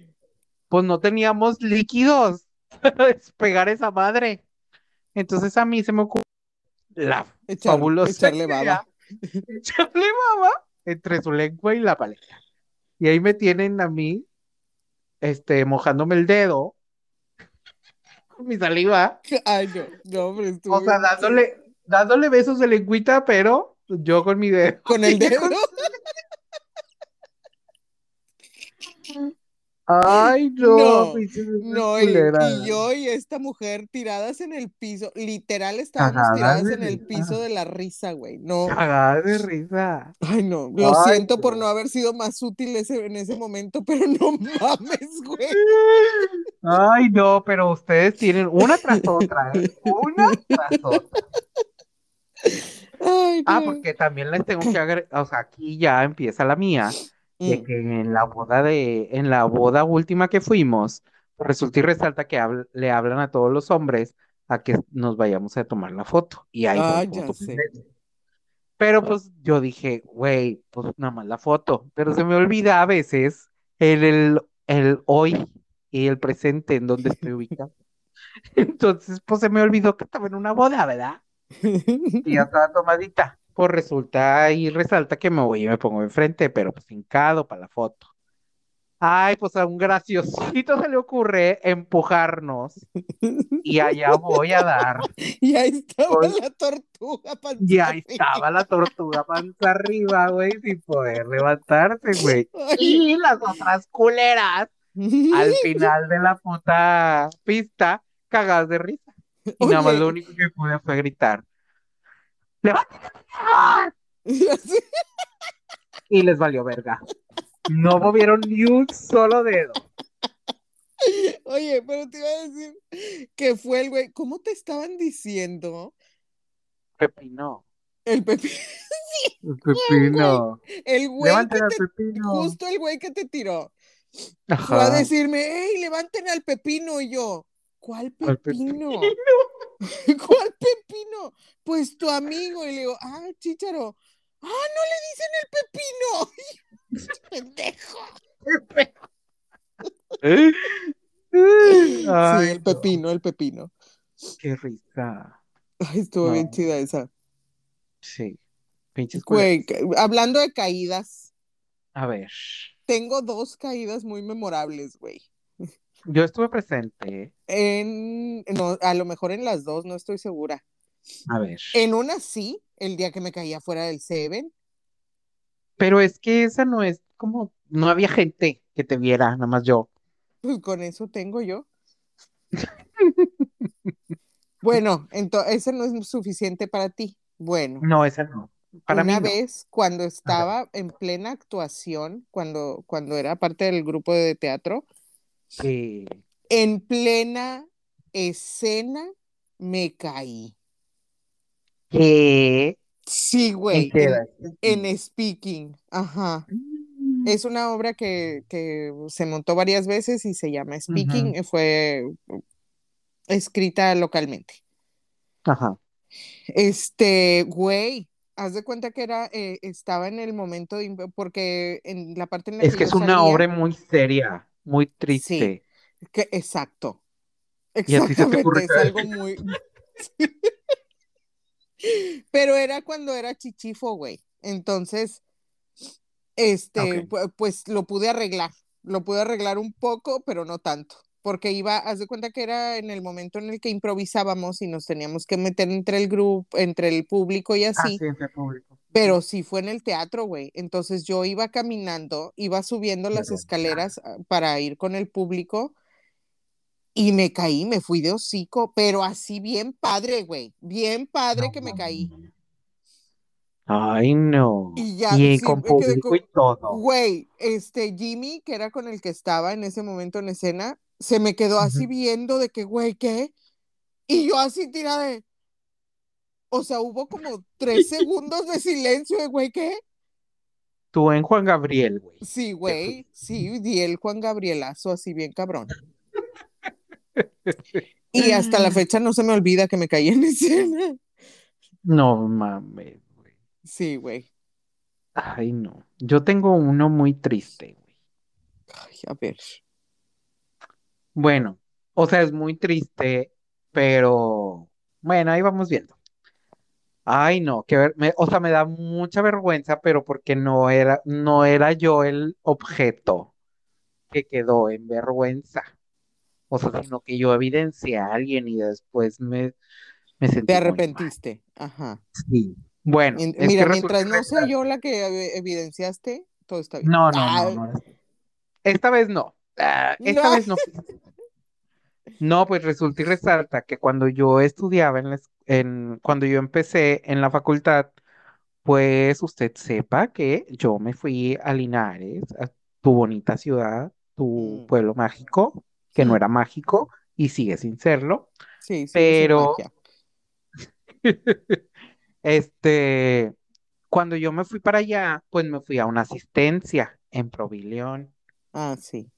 pues no teníamos líquidos para despegar esa madre. Entonces a mí se me ocurrió la Echar- fabulosa echarle baba. echarle baba entre su lengua y la paleta. Y ahí me tienen a mí, este, mojándome el dedo con mi saliva, Ay, no, no, hombre, estuvo o sea, dándole, dándole besos de lengüita, pero yo con mi dedo. Con el dedo. Ay, no, No, y, yo y esta mujer tiradas en el piso, literal estábamos Cagadas tiradas en el risa. piso de la risa, güey. No, Cagada de risa. ay no, lo Ay, siento por no. haber sido más útil ese, en ese momento, pero no mames, güey. Ay, no, pero ustedes tienen una tras otra, ¿eh? Una tras otra. Ay, Ah, porque también les tengo que agregar, o sea, aquí ya empieza la mía, de Mm. que en la boda de, en la boda última que fuimos, resulta y resalta que le hablan a todos los hombres a que nos vayamos a tomar la foto. Y ahí Ah, ya sé. Pero pues yo dije, güey, pues nada más la foto. Pero se me olvida a veces el, el, el hoy y el presente en donde estoy ubicado. Entonces, pues se me olvidó que estaba en una boda, ¿verdad? Y ya estaba tomadita. Pues resulta y resalta que me voy y me pongo enfrente, pero pues hincado para la foto. Ay, pues a un graciosito se le ocurre empujarnos y allá voy a dar. Y ahí estaba la tortuga panza Y ahí estaba la tortuga panza arriba, güey, sin poder levantarse, güey. Y las otras culeras al final de la puta pista, cagadas de risa. Y nada más lo único que pude fue gritar. ¡Levántate! Y les valió verga. No movieron ni un solo dedo. Oye, pero te iba a decir que fue el güey. ¿Cómo te estaban diciendo? Pepino. El Pepe, El pepino. el güey que Levanten al te, pepino. justo el güey que te tiró. Fue a Ajá. decirme, hey, levanten al pepino. Y yo, ¿cuál ¿Cuál pepino? ¿Cuál pepino? Pues tu amigo. Y le digo, ah, chícharo. Ah, no le dicen el pepino. Pendejo. Sí, Ay, el pepino, el pepino. qué risa. Ay, estuvo No. bien chida esa. Sí. Pinches Güey, hablando de caídas, A ver. tengo dos caídas muy memorables, güey. Yo estuve presente. En, no, a lo mejor en las dos, no estoy segura. A ver. En una sí, el día que me caía fuera del Seven. Pero es que esa no es como. No había gente que te viera, nada más yo. Pues con eso tengo yo. Bueno, entonces ese no es suficiente para ti. Bueno, No, esa no. Para una mí no. vez cuando estaba en plena actuación, cuando, cuando era parte del grupo de teatro, Sí. en plena escena me caí. ¿Qué? Sí, güey, ¿En Speaking, ajá. Mm. Es una obra que, que se montó varias veces y se llama Speaking, fue escrita localmente. Ajá. Este, güey, haz de cuenta que era, eh, estaba en el momento de, porque en la parte en la Es que es una salía- obra muy seria, muy triste. que, exacto. Exactamente, es algo muy... Pero era cuando era chichifo, güey. Entonces, este, Ok. pu- pues lo pude arreglar. Lo pude arreglar un poco, pero no tanto. Porque iba, haz de cuenta que era en el momento en el que improvisábamos y nos teníamos que meter entre el grupo, entre el público y Ah, así. sí, entre público. Pero sí fue en el teatro, güey. Entonces yo iba caminando, iba subiendo las Pero, escaleras ah, para ir con el público y me caí, me fui de hocico, pero así bien padre, güey. Bien padre No que me caí. Ay, no. Y ya, Y sí, con público y todo. Güey, este Jimmy, que era con el que estaba en ese momento en escena, se me quedó así viendo de que, güey, ¿qué? Y yo así tirada de... O sea, hubo como tres segundos de silencio de, güey, ¿qué? Tú en Juan Gabriel, güey. Sí, güey, sí, di el Juan Gabrielazo así bien cabrón. Y hasta la fecha no se me olvida que me caí en escena. No mames, güey. Sí, güey. Ay, no. Yo tengo uno muy triste, güey. Ay, a ver. Bueno, o sea, es muy triste, pero bueno, ahí vamos viendo. Ay, no, que ver, me- o sea, me da mucha vergüenza, pero porque no era, no era yo el objeto que quedó en vergüenza. O sea, sino que yo evidencié a alguien y después me, me Te sentí muy mal. arrepentiste. Ajá. Sí. Bueno, En- Mira, mientras no sea yo la que ev- evidenciaste, todo está bien. No, no, no, no. Esta vez no. Ah, esta No. vez no. No, pues resulta y resalta que cuando yo estudiaba en, la en cuando yo empecé en la facultad, pues usted sepa que yo me fui a Linares, a tu bonita ciudad, tu Mm. pueblo mágico, que no era mágico y sigue sin serlo. Sí, sí, Pero-. Este, cuando yo me fui para allá, pues me fui a una asistencia en Provilión. Ah, sí.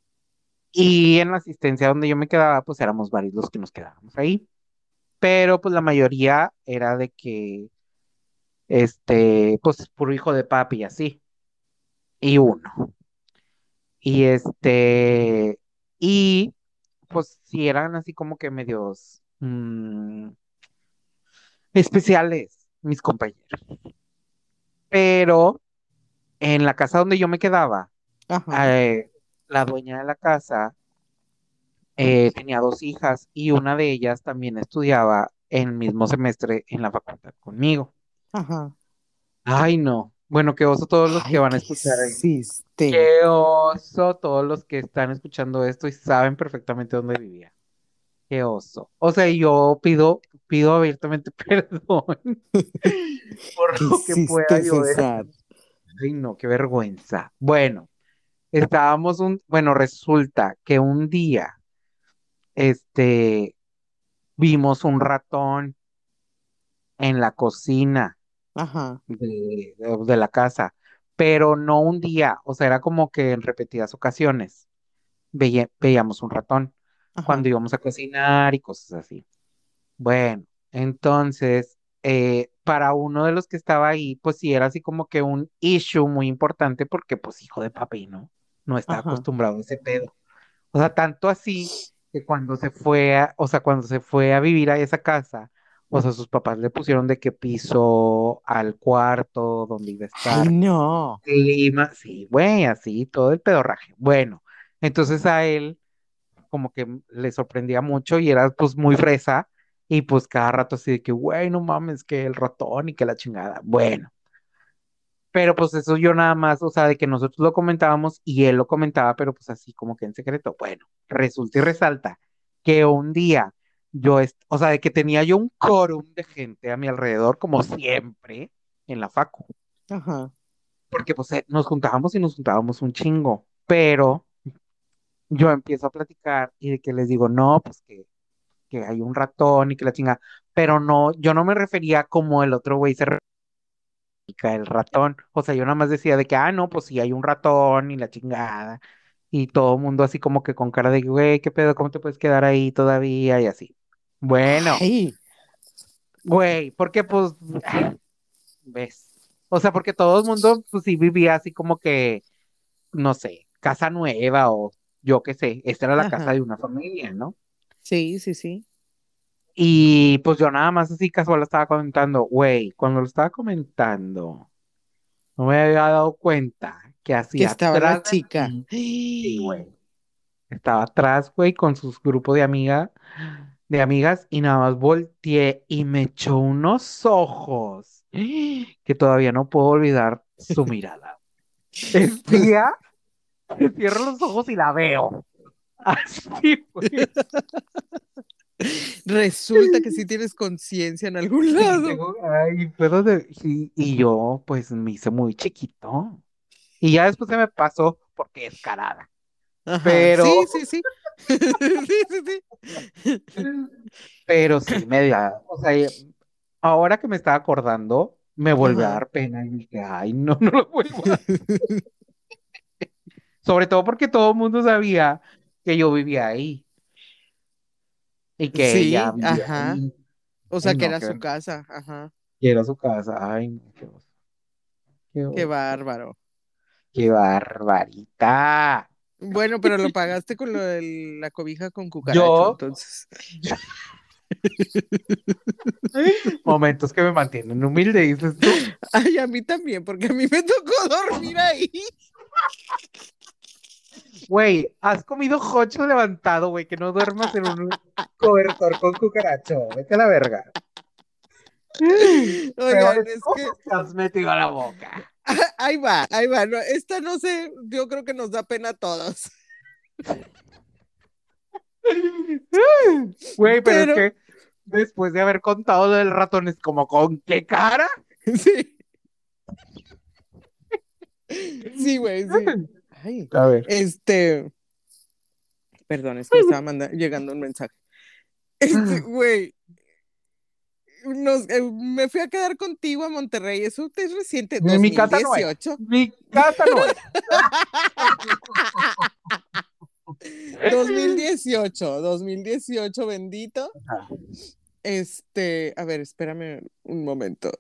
Y en la asistencia donde yo me quedaba, pues éramos varios los que nos quedábamos ahí. Pero pues la mayoría era de que, este, pues puro hijo de papi y así. Y uno. Y este, y pues sí eran así como que medios mm, especiales mis compañeros. Pero en la casa donde yo me quedaba, Ajá. eh, la dueña de la casa eh, tenía dos hijas y una de ellas también estudiaba en el mismo semestre en la facultad conmigo. Ajá. Ay, no. Bueno, qué oso todos los que van a ¿qué escuchar hiciste? Qué oso todos los que están escuchando esto y saben perfectamente dónde vivía. Qué oso. O sea, yo pido, pido abiertamente perdón por ¿Qué lo que pueda yo? Ay, no, qué vergüenza. Bueno, estábamos un, bueno, resulta que un día, este, vimos un ratón en la cocina Ajá. de, de- de la casa, pero no un día, o sea, era como que en repetidas ocasiones veía- veíamos un ratón Ajá. cuando íbamos a cocinar y cosas así. Bueno, entonces, eh, para uno de los que estaba ahí, pues sí era así como que un issue muy importante porque, pues, hijo de papi, ¿no? No está Ajá. acostumbrado a ese pedo. O sea, tanto así que cuando se fue a, o sea, cuando se fue a vivir a esa casa, o sea, sus papás le pusieron de que piso al cuarto donde iba a estar, Ay, no. clima, sí, güey, así, todo el pedorraje. Bueno, entonces a él como que le sorprendía mucho y era pues muy fresa y pues cada rato así de que, güey, no mames, que el ratón y que la chingada. Bueno, pero pues eso yo nada más, o sea, de que nosotros lo comentábamos y él lo comentaba, pero pues así como que en secreto. Bueno, resulta y resalta que un día yo, o sea, de que tenía yo un quórum de gente a mi alrededor, como siempre, en la facu, Ajá. porque pues eh, nos juntábamos y nos juntábamos un chingo, pero yo empiezo a platicar y de que les digo, no, pues que, que hay un ratón y que la chinga, pero no, yo no me refería como el otro güey se el ratón, o sea, yo nada más decía de que, ah, no, pues sí hay un ratón y la chingada, y todo el mundo así como que con cara de, güey, ¿qué pedo? ¿Cómo te puedes quedar ahí todavía? Y así. Bueno, Ay, güey, porque pues, ves, o sea, porque todo el mundo, pues sí vivía así como que, no sé, casa nueva o yo qué sé, esta era la casa de una familia, ¿no? sí, sí, sí. Y pues yo nada más así casual lo estaba comentando, güey, cuando lo estaba comentando, no me había dado cuenta que hacia estaba la atrás de chica. sí, güey, estaba atrás, güey, con sus grupos de amiga, de amigas, y nada más volteé y me echó unos ojos que todavía no puedo olvidar su mirada. Que cierro los ojos y la veo. Así, güey. Resulta que sí tienes conciencia en algún lado. tengo- ay, puedo de- y, y yo pues me hice muy chiquito. Y ya después se me pasó porque es carada. Ajá. Pero- Sí, sí, sí. Sí, sí, sí. Pero sí me da, o sea, ahora que me estaba acordando, me volvió a dar pena y dije, ay, no, no lo vuelvo a hacer". Sobre todo porque todo el mundo sabía que yo vivía ahí y que Sí, ella ajá. ahí, O sea, Ay, que no, era su casa. Ajá. que era su casa. Ay, no, qué. Qué Qué bárbaro. Qué barbarita. Bueno, pero lo pagaste con lo de la cobija con cucaracho, Yo- entonces. Momentos que me mantienen humilde, dices tú. Ay, a mí también, porque a mí me tocó dormir ahí. Güey, has comido jocho levantado, güey, que no duermas en un cobertor con cucaracho. Vete a la verga. Oigan, es que que has metido a la boca. ahí va, ahí va. No, esta no sé, yo creo que nos da pena a todos. Güey, pero, Pero- es que después de haber contado lo del ratón, es como, ¿con qué cara? Sí. Sí, güey, sí. Ay, A ver. este. Perdón, es que me estaba manda- llegando un mensaje. Este, güey. nos- eh, me fui a quedar contigo a Monterrey. Eso es reciente, En mi casa no. 2018. Mi casa no es. 2018, 2018, bendito. Ajá. Este, a ver, espérame un momento.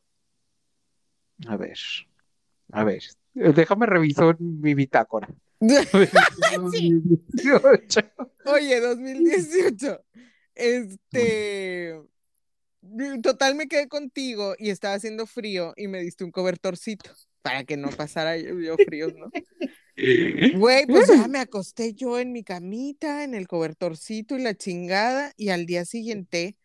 A ver. A ver. Déjame revisar mi bitácora. Sí. 2018. Oye, 2018. Este. Total, me quedé contigo y estaba haciendo frío y me diste un cobertorcito para que no pasara yo, yo fríos, ¿no? Güey, pues ya me acosté yo en mi camita, en el cobertorcito y la chingada, y al día siguiente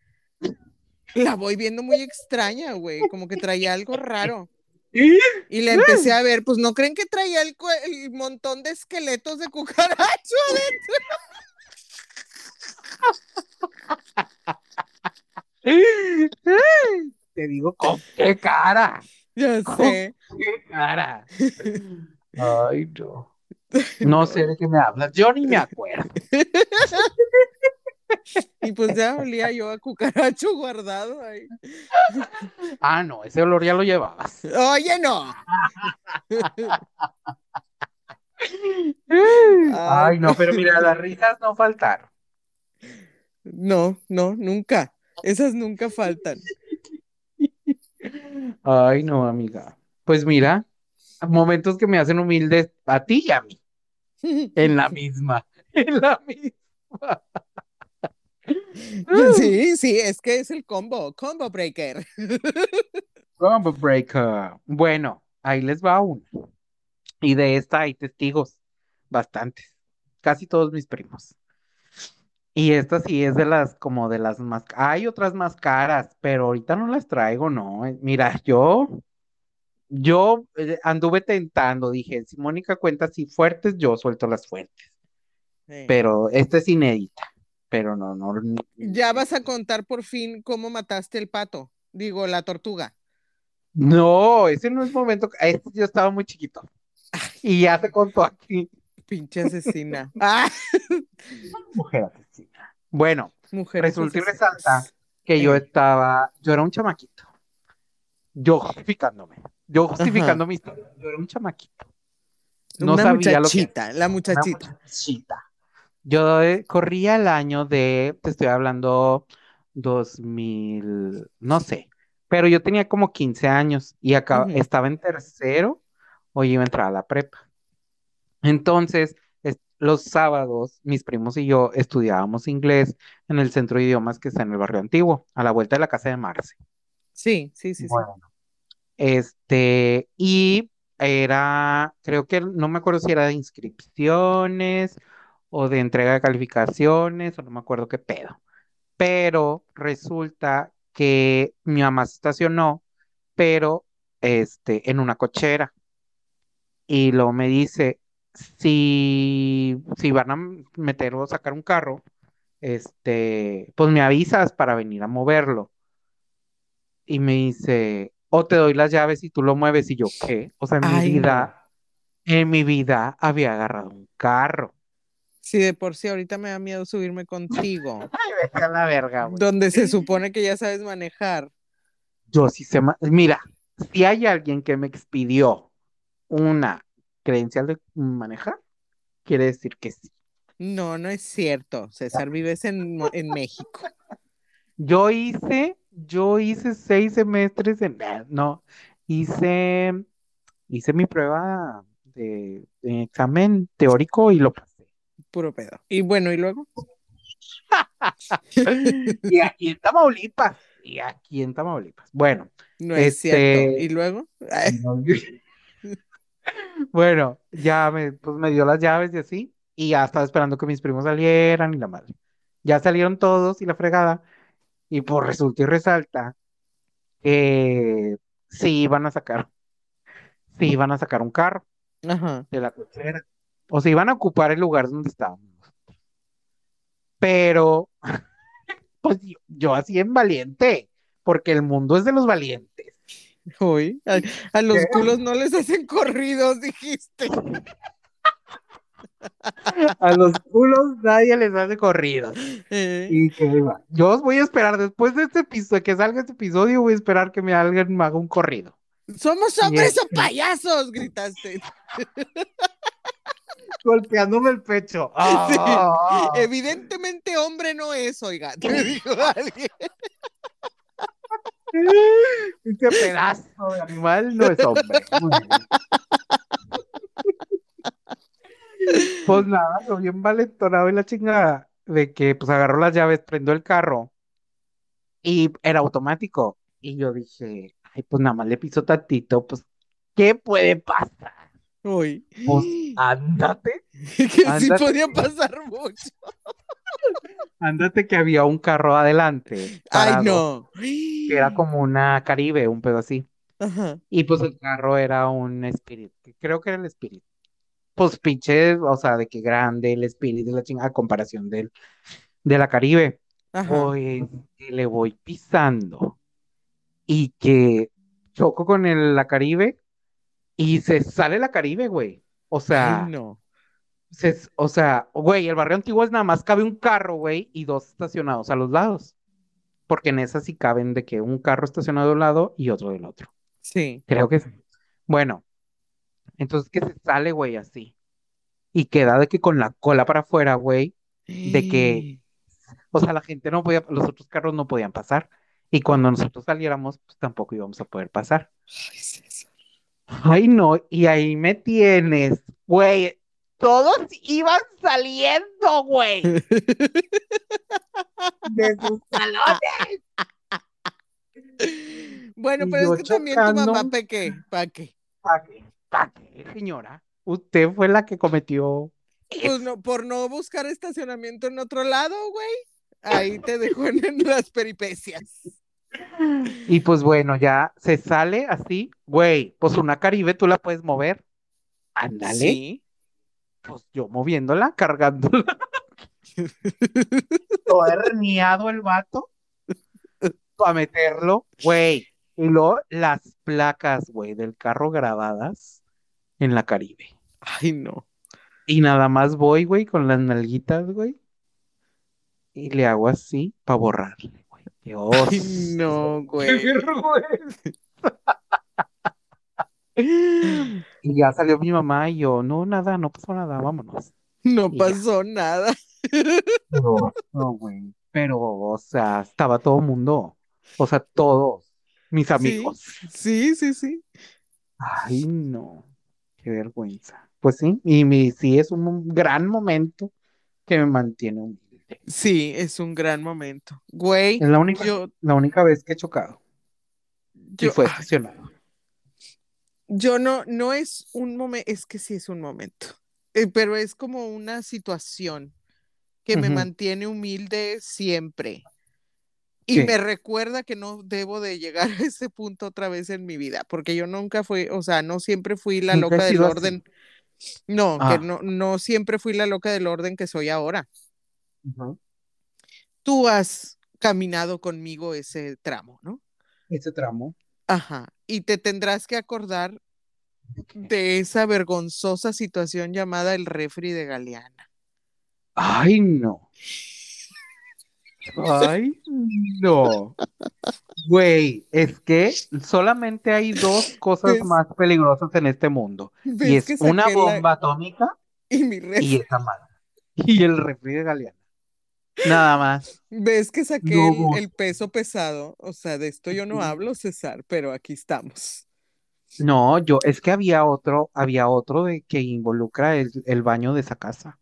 la voy viendo muy extraña, güey, como que traía algo raro. Y la empecé a ver, pues no creen que traía el, montón de esqueletos de cucaracho Te digo, ¿con qué cara? Ya sé. ¿Qué cara? Ay, no. No sé de qué me hablas. Yo ni me acuerdo. Y pues ya olía yo a cucaracho guardado ahí. Ah, no, ese olor ya lo llevabas. Oye, no. Ay, no, pero mira, las risas no faltaron. No, no, nunca. Esas nunca faltan. Ay, no, amiga. Pues mira, momentos que me hacen humildes a ti y a mí. En la misma. En la misma. Sí, sí, es que es el combo, combo breaker. Combo breaker. Bueno, ahí les va uno. Y de esta hay testigos, bastantes, casi todos mis primos. Y esta sí es de las, como de las más, hay otras más caras, pero ahorita no las traigo, no. Eh, Mira, yo, yo eh, anduve tentando, dije, si Mónica cuenta así fuertes, yo suelto las fuertes. Pero esta es inédita, pero no, no. Ya vas a contar por fin cómo mataste el pato, digo, la tortuga. No, ese no es momento, este yo estaba muy chiquito. Y ya se contó aquí. Pinche asesina. Ah, Mujer asesina. Bueno, mujeres Resulta y resalta que yo estaba, yo era un chamaquito. Yo justificándome, yo justificando mi historia. Yo era un chamaquito. No Una sabía lo que muchachita, la una muchachita. Yo eh, corría el año de, te estoy hablando, 2000, no sé, pero yo tenía como 15 años y acá estaba en tercero o iba a entrar a la prepa. Entonces, es- los sábados, mis primos y yo estudiábamos inglés en el centro de idiomas que está en el barrio antiguo, a la vuelta de la casa de Marce. Sí, sí, sí, sí. Bueno, este, y era, creo que no me acuerdo si era de inscripciones o de entrega de calificaciones, o no me acuerdo qué pedo. Pero resulta que mi mamá se estacionó, pero este, en una cochera. Y luego me dice, si, si van a meter o sacar un carro, este, pues me avisas para venir a moverlo. Y me dice, o te doy las llaves y tú lo mueves. Y yo, ¿qué? O sea, en mi no. vida, en mi vida había agarrado un carro. Sí, de por sí ahorita me da miedo subirme contigo, Ay, vete a la verga, güey. donde se supone que ya sabes manejar. Yo sí sé, ma- mira, si hay alguien que me expidió una credencial de manejar, quiere decir que sí. No, no es cierto. César, vives en, en México. Yo hice, yo hice seis semestres en, eh, no, hice, hice mi prueba de, de examen teórico y lo. Puro pedo. Y bueno, ¿y luego? Y aquí en Tamaulipas. Y aquí en Tamaulipas. Bueno, No es Este- cierto. ¿Y luego? Bueno, ya me, pues me dio las llaves y así. Y ya estaba esperando que mis primos salieran y la madre. Ya salieron todos y la fregada. Y por resulta y resalta que sí iban a sacar, sí iban a sacar un carro Ajá. de la cochera. O sea, iban a ocupar el lugar donde estábamos. Pero, pues yo, yo así en valiente, porque el mundo es de los valientes. Hoy, a, a los ¿Qué? culos no les hacen corridos, dijiste. A los culos nadie les hace corridos. Eh, Y que va. Yo os voy a esperar, después de este episodio, que salga este episodio, voy a esperar que me alguien me haga un corrido. ¿Somos hombres o payasos? Gritaste. Golpeándome el pecho. Ah. Evidentemente hombre no es, oiga. Te dijo alguien. Ese pedazo de animal no es hombre. Pues nada, lo bien valentonado y la chingada de que pues agarró las llaves, prendió el carro y era automático. Y yo dije, ay, pues nada más le piso tantito, pues, ¿qué puede pasar? Uy. Pues ándate, que sí ándate. podía pasar mucho. ándate que había un carro adelante, Ay, parado, no. que era como una Caribe, un pedo así. Ajá. Y pues el carro era un Spirit, creo que era el Spirit. Pues pinche, o sea, de que grande el Spirit de la chingada a comparación del, de la Caribe. Ajá. Pues que le voy pisando y que choco con el, la Caribe y se sale la Caribe, güey. O sea, Ay, no. se- o sea, güey, el barrio antiguo es nada más cabe un carro, güey, y dos estacionados a los lados. Porque en esa sí caben de que un carro estacionado de un lado y otro del otro. Sí. Creo que sí. Bueno, entonces que se sale, güey, así. Y queda de que con la cola para afuera, güey. De que- O sea, la gente no podía, los otros carros no podían pasar. Y cuando nosotros saliéramos, pues tampoco íbamos a poder pasar. Ay, César. Ay, no, y ahí me tienes, güey. Todos iban saliendo, güey, de sus salones. Bueno, Y pero es que también tu mamá peque, ¿para qué? ¿Para qué? ¿Pa' qué, señora? Usted fue la que cometió Pues no, por no buscar estacionamiento en otro lado, güey. Ahí te dejó en, en las peripecias. Y pues bueno, ya se sale así, güey, pues una Caribe tú la puedes mover. Ándale, Sí. pues yo moviéndola, cargándola. Todo herniado el vato para meterlo, güey. Y luego las placas, güey, del carro grabadas en la Caribe. Ay, no. Y nada más voy, güey, con las nalguitas, güey. Y le hago así para borrarle, Qué Ay, no, Qué güey. vergüenza. Y ya salió mi mamá y yo, no, nada, no pasó nada, vámonos. No Y ya. pasó nada. No, no, güey. Pero, o sea, estaba todo mundo. O sea, todos mis amigos. Sí, sí, sí. Ay, no. Qué vergüenza. Pues sí, y mi, sí es un gran momento que me mantiene humilde. Sí, es un gran momento. Güey, Es la única, yo, la única vez que he chocado. Y yo, fue ay, estacionado. yo no, no es un momento, es que sí es un momento, eh, pero es como una situación que me Ujú. mantiene humilde siempre. Y Sí. me recuerda que no debo de llegar a ese punto otra vez en mi vida, porque yo nunca fui, o sea, no siempre fui la loca del sido así. orden. No, Ah. que no, no siempre fui la loca del orden que soy ahora. Tú has caminado conmigo ese tramo, ¿no? Ese tramo. Ajá. Y te tendrás que acordar de esa vergonzosa situación llamada el refri de Galeana. Ay, no. Ay, no. Güey, es que solamente hay dos cosas ¿Ves? más peligrosas en este mundo. ¿Ves Y es que una la- bomba atómica y mi refri- y esa madre. Y el refri de Galeana. Nada más. ¿Ves que saqué No, el, peso pesado? O sea, de esto yo no hablo, César, pero aquí estamos. No, yo, es que había otro, había otro de que involucra el, el baño de esa casa.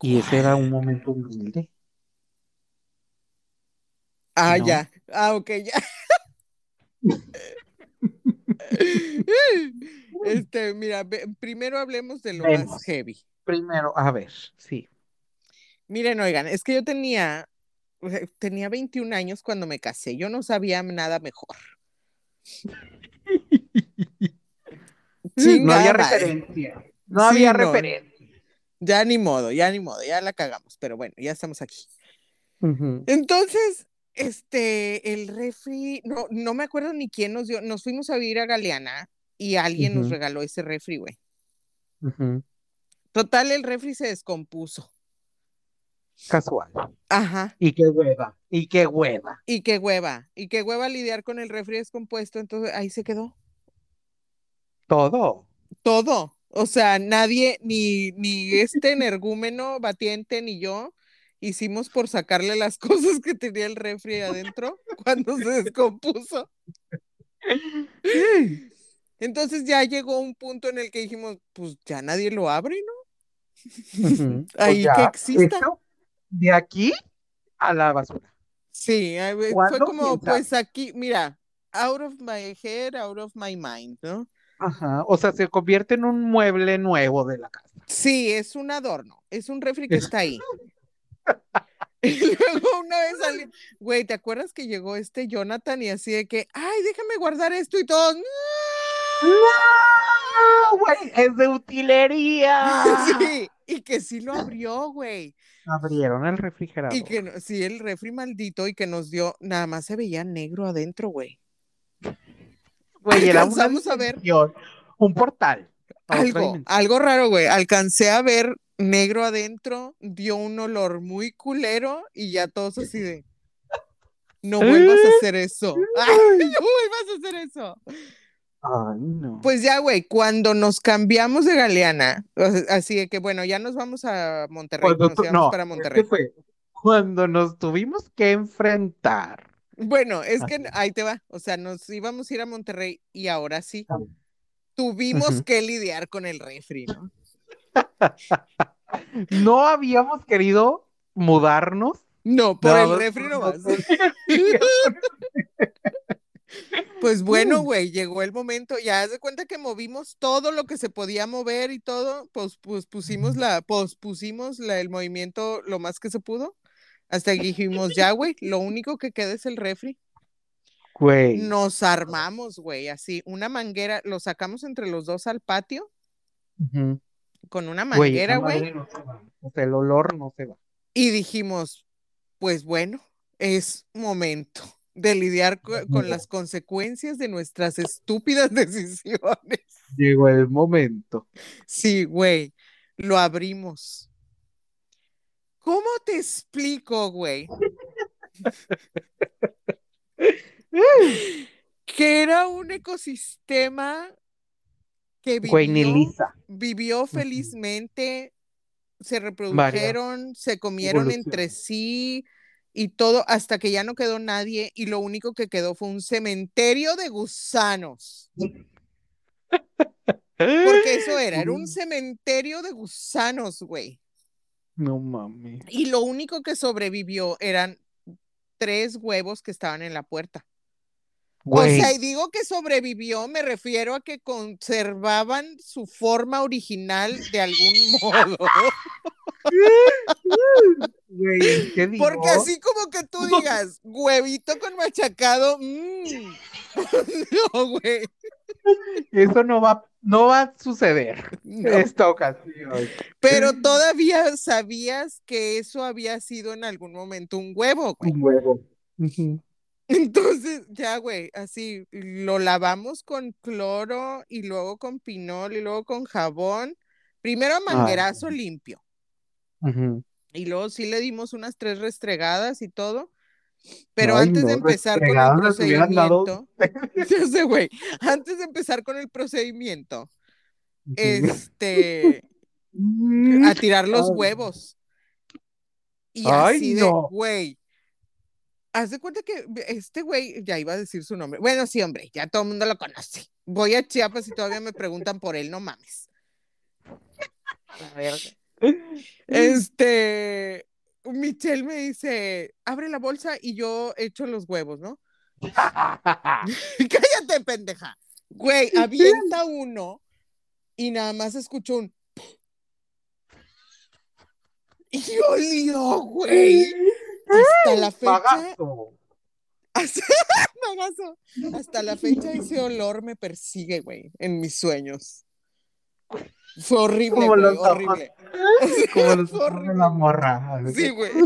Y ese era un momento humilde. Ah, ¿no? ya. Ah, ok, ya. Este, mira, primero hablemos de lo más heavy. Primero, a ver, sí. Miren, oigan, es que yo tenía, tenía 21 años cuando me casé. Yo no sabía nada mejor. no había referencia. No Sí, había no. referencia. Ya ni modo, ya ni modo, ya la cagamos, pero bueno, ya estamos aquí. Entonces, este, el refri, no, no me acuerdo ni quién nos dio, nos fuimos a vivir a Galeana y alguien nos regaló ese refri, güey. Total, el refri se descompuso. Casual. Ajá. Y qué hueva. Y qué hueva. Y qué hueva, y qué hueva lidiar con el refri descompuesto, entonces ahí se quedó. Todo. Todo. O sea, nadie, ni, ni este energúmeno batiente, ni yo, hicimos por sacarle las cosas que tenía el refri adentro cuando se descompuso. Entonces ya llegó un punto en el que dijimos, pues ya nadie lo abre, ¿no? Ahí Pues que exista. esto, de aquí a la basura. Sí, fue como, ¿Quién sabe? pues aquí, mira, out of my head, out of my mind, ¿no? Ajá. O sea, se convierte en un mueble nuevo de la casa. Sí, es un adorno, es un refri que está ahí. Y luego una vez alguien, güey, ¿te acuerdas que llegó este Jonathan y así de que, ay, déjame guardar esto y todos, "No". ¡No! Güey, es de utilería. Sí, y que sí lo abrió, güey. Abrieron el refrigerador. Y que no- sí, el refri maldito y que nos dio, nada más se veía negro adentro, güey. Güey, alcanzamos a ver- un portal. Algo, algo raro, güey. Alcancé a ver negro adentro, dio un olor muy culero y ya todos así de, no vuelvas a hacer eso. Ay, no vuelvas a hacer eso. Ay, no. Pues ya, güey, cuando nos cambiamos de Galeana, así de que, bueno, ya nos vamos a Monterrey, Cuando nos no, para es que Monterrey. fue cuando nos tuvimos que enfrentar. Bueno, es que ahí te va, o sea, nos íbamos a ir a Monterrey y ahora sí, Ah. tuvimos que lidiar con el refri, ¿no? No habíamos querido mudarnos. No, por el refri por nomás. Pues bueno, Mm. güey, llegó el momento, ya haz de cuenta que movimos todo lo que se podía mover y todo, pues, pues pusimos la, pues pusimos la, el movimiento lo más que se pudo, hasta que dijimos, ya, güey, lo único que queda es el refri. Güey. Nos armamos, güey, así, una manguera, lo sacamos entre los dos al patio con una manguera, güey, no. O sea, el olor no se va. y dijimos, pues bueno, es momento de lidiar co- con las consecuencias de nuestras estúpidas decisiones. Llegó el momento. Sí, güey, lo abrimos. ¿Cómo te explico, güey? Que era un ecosistema que vivió, vivió felizmente, se reprodujeron, se comieron entre sí y todo hasta que ya no quedó nadie y lo único que quedó fue un cementerio de gusanos. Porque eso era, era un cementerio de gusanos, güey. No mames. Y lo único que sobrevivió eran tres huevos que estaban en la puerta. Güey. O sea, y digo que sobrevivió, me refiero a que conservaban su forma original de algún modo. Güey, ¿qué digo? Porque así como que tú digas, huevito con machacado, mmm. no, güey. Eso no va, no va a suceder no. esta ocasión. Pero todavía sabías que eso había sido en algún momento un huevo, güey. Un huevo. Ujú. Entonces, ya, güey, así lo lavamos con cloro y luego con pinol y luego con jabón. Primero a manguerazo limpio. Y luego sí le dimos unas tres restregadas y todo. Pero antes de empezar con el procedimiento, sé, güey, antes de empezar con el procedimiento, este, a tirar los Ay. huevos. Y Ay, así de, no. Haz de cuenta que este güey, ya iba a decir su nombre. Bueno, sí, hombre, ya todo el mundo lo conoce. Voy a Chiapas y todavía me preguntan por él, no mames. La verga. Este, Michelle me dice, abre la bolsa y yo echo los huevos, ¿no? Cállate, pendeja. Güey, avienta uno y nada más escucho un. Y olió, güey. Hasta la fecha. Pagazo. Hasta, la fecha ese olor me persigue, güey, en mis sueños. Fue horrible, Como güey, los horrible. Como los de la morra. Sí, güey.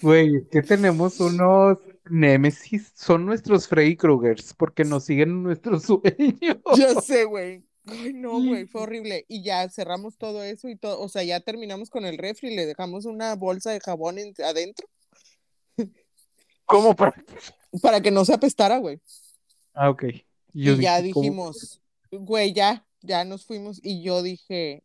Güey, es que tenemos unos némesis, son nuestros Freddy Krugers, porque nos siguen en nuestros sueños. Ya sé, güey. Ay, no, güey, fue horrible. Y ya cerramos todo eso y todo, o sea, ya terminamos con el refri, le dejamos una bolsa de jabón en- adentro ¿Cómo para? para que no se apestara, güey. Ah, ok. Yo y ya dijimos, güey, ya, ya nos fuimos. Y yo dije,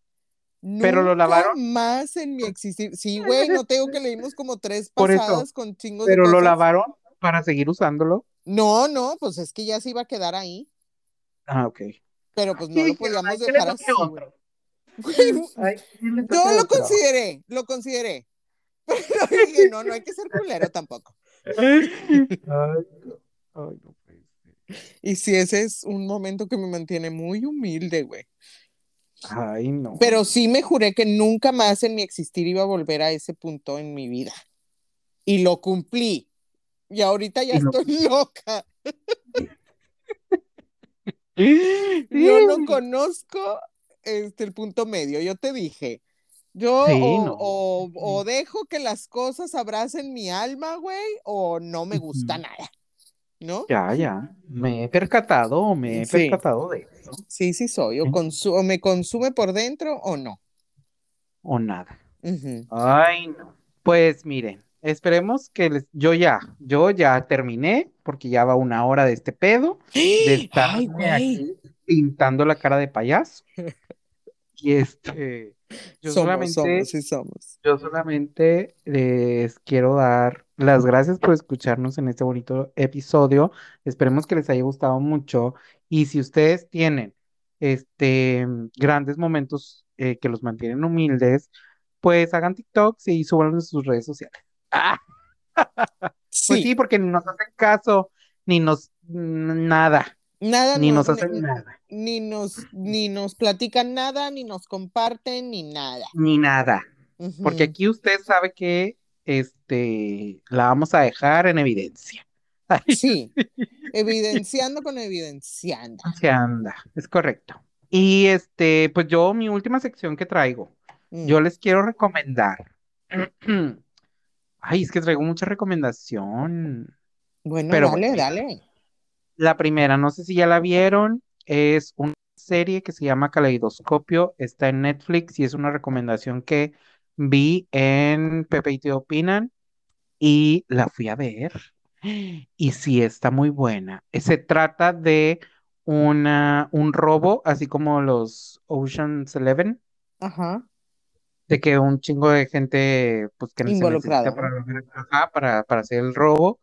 ¿Pero lo "Nunca lavaron? más en mi existir. Sí, güey, no tengo que le dimos como tres Por eso. pasadas con chingos de ¿Pero lo lavaron para seguir usándolo? No, no, pues es que ya se iba a quedar ahí. Ah, ok. Pero pues no lo podíamos "Ay, que le dejar así, güey. otro". Güey, Ay, que le toque Yo lo consideré, lo consideré. Pero dije, no, no hay que ser culero tampoco. Ay, no. Ay, no puede ser. Y sí, ese es un momento que me mantiene muy humilde, güey. Ay, no. Pero sí me juré que nunca más en mi existir iba a volver a ese punto en mi vida. Y lo cumplí. Y ahorita ya Y lo- estoy loca. Yo no conozco este, el punto medio. Yo te dije, yo Sí, o, no. o- o dejo que las cosas abracen mi alma, güey, o no me gusta nada. ¿No? Ya, ya. Me he percatado, me he Sí. percatado de eso. Sí, sí soy. O, consu- o me consume por dentro o no. O nada. Ay, no. Pues miren, esperemos que les... yo ya, yo ya terminé, porque ya va una hora de este pedo, de Ay, aquí pintando la cara de payaso. Y este, yo Somos, solamente, somos, sí somos. yo solamente les quiero dar las gracias por escucharnos en este bonito episodio. Esperemos que les haya gustado mucho. Y si ustedes tienen este grandes momentos eh, que los mantienen humildes, pues hagan TikToks y súbanlos en sus redes sociales. Ah, pues Sí, sí, porque ni nos hacen caso, ni nos nada, nada ni nos, nos hacen ni, nada, ni nos, ni nos platican nada, ni nos comparten, ni nada. ni nada. Porque aquí usted sabe que este la vamos a dejar en evidencia. Ay, Sí, evidenciando con evidenciando. se anda, es correcto. Y este, pues yo, mi última sección que traigo, Mm. yo les quiero recomendar. Ay, es que traigo mucha recomendación. Bueno, Pero dale, dale. La primera, no sé si ya la vieron, es una serie que se llama Caleidoscopio, está en Netflix y es una recomendación que vi en Pepe y Te Opinan y la fui a ver. Y sí, está muy buena. Se trata de una, un robo, así como los Ocean's Eleven, Ajá. De que un chingo de gente pues que Involucrada, para, para, para hacer el robo.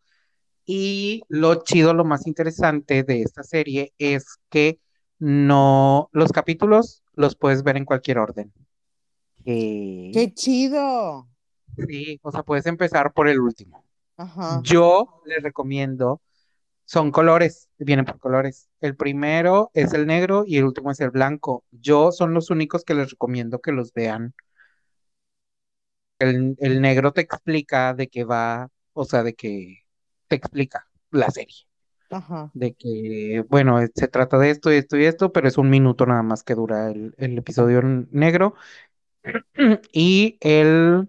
Y lo chido, lo más interesante de esta serie es que no, los capítulos los puedes ver en cualquier orden. Que- ¡Qué chido! sí, o sea, puedes empezar por el último. Ajá. Yo les recomiendo, son colores, vienen por colores. El primero es el negro y el último es el blanco. Yo son los únicos que les recomiendo que los vean. El, el negro te explica de qué va, o sea, de que te explica la serie. Ajá. De que, bueno, eh, se trata de esto y esto y esto, pero es un minuto nada más que dura el, el episodio negro. Y el,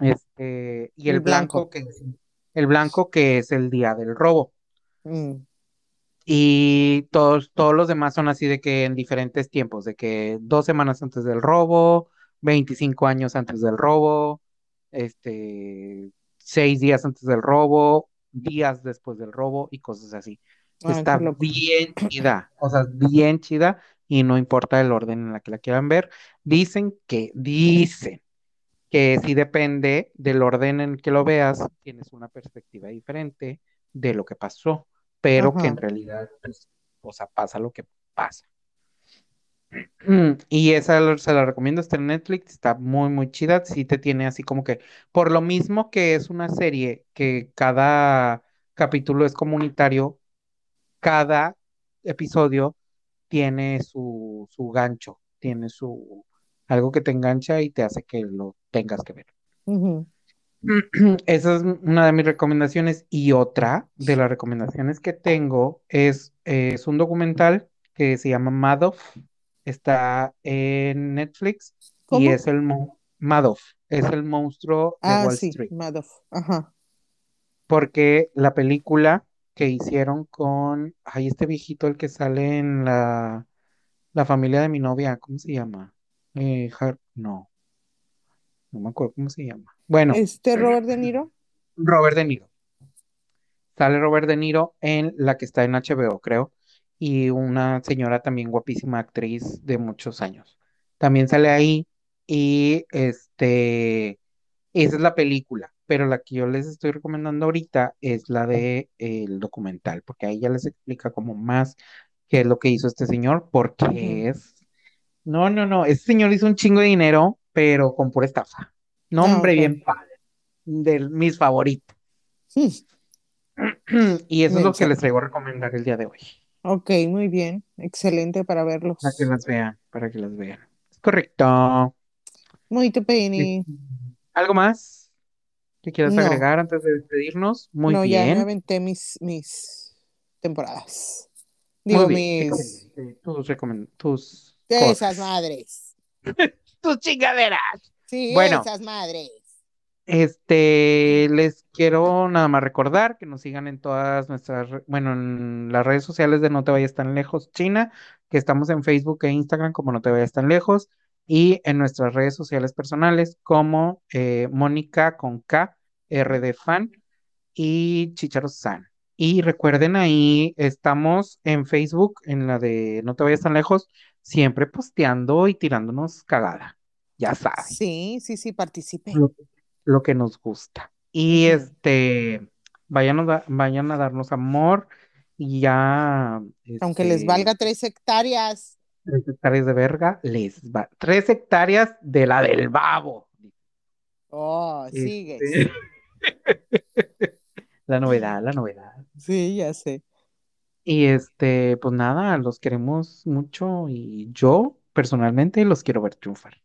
este, y el El blanco. blanco, que es, el blanco que es el día del robo. Mm. Y todos, todos los demás son así de que en diferentes tiempos, de que dos semanas antes del robo, 25 años antes del robo, este, seis días antes del robo, días después del robo y cosas así. Ay, Está bien chida, o sea, bien chida y no importa el orden en la que la quieran ver. Dicen que, dicen que sí depende del orden en que lo veas, tienes una perspectiva diferente de lo que pasó, pero que en realidad, pues, o sea, pasa lo que pasa. Mm, Y esa se la recomiendo, está en Netflix, está muy, muy chida. Sí te tiene así como que, por lo mismo que es una serie que cada capítulo es comunitario, cada episodio tiene su, su gancho, tiene su algo que te engancha y te hace que lo tengas que ver. Esa es una de mis recomendaciones. Y otra de las recomendaciones que tengo es, es un documental que se llama Madoff. Está en Netflix y es el Madoff, es el monstruo de Ah, Wall sí, Street. Madoff. Ajá. Porque la película que hicieron con, ay, este viejito, el que sale en la, la familia de mi novia, ¿cómo se llama? Eh, Har- no, no me acuerdo cómo se llama. Bueno, Este Robert De Niro. Robert De Niro. Sale Robert De Niro en la que está en HBO, creo, y una señora también guapísima actriz de muchos años. También sale ahí y este, esa es la película, pero la que yo les estoy recomendando ahorita es la de el documental, porque ahí ya les explica como más qué es lo que hizo este señor, porque es, no, no, no, este señor hizo un chingo de dinero, pero con pura estafa. No, Ah, hombre, ok. bien padre, de mis favoritos. Y eso es lo que les traigo a recomendar el día de hoy. Ok, muy bien. Excelente para Para que verlos. las vean, para que las vean. Es correcto. Muy Eh, Penny. ¿Algo más que quieras No, agregar antes de despedirnos? Muy no, ya me bien, aventé mis, mis temporadas. muy Digo, bien. mis... Tus tus Esas cosas. madres. Tus chingaderas. Sí, Bueno, esas madres. Este, les quiero nada más recordar que nos sigan en todas nuestras, bueno, en las redes sociales de No Te Vayas Tan Lejos, China, que estamos en Facebook e Instagram como No Te Vayas Tan Lejos, y en nuestras redes sociales personales como eh, Mónica con K, R de Fan y Chicharo San. Y recuerden ahí, estamos en Facebook, en la de No Te Vayas Tan Lejos, siempre posteando y tirándonos cagada, ya saben Sí, sí, sí, participé. Lo, que nos gusta. Y este, vayan a, vayan a darnos amor y ya, Aunque les este, valga tres hectáreas. tres hectáreas de verga, les va. Tres hectáreas de la del babo. Oh, Este, sigues. la novedad, la novedad. Sí, ya sé. Y este, pues nada, los queremos mucho y yo personalmente los quiero ver triunfar.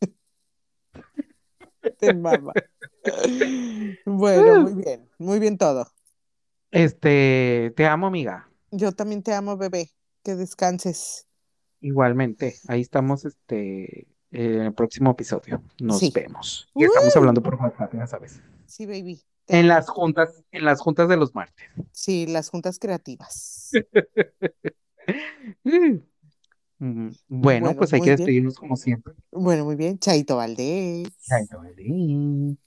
Te mama. Bueno, muy bien. Muy bien todo. Este, te amo, amiga. Yo también te amo, bebé. Que descanses. Igualmente, ahí estamos, este, en el próximo episodio. Nos Sí. vemos. Y estamos hablando por WhatsApp, ya sabes. Sí, baby. Te En amo. las juntas, en las juntas de los martes. Sí, las juntas creativas. Bueno, Bueno, pues hay que bien. despedirnos como siempre. Bueno, muy bien. Chaito Valdés. Chaito, Belén.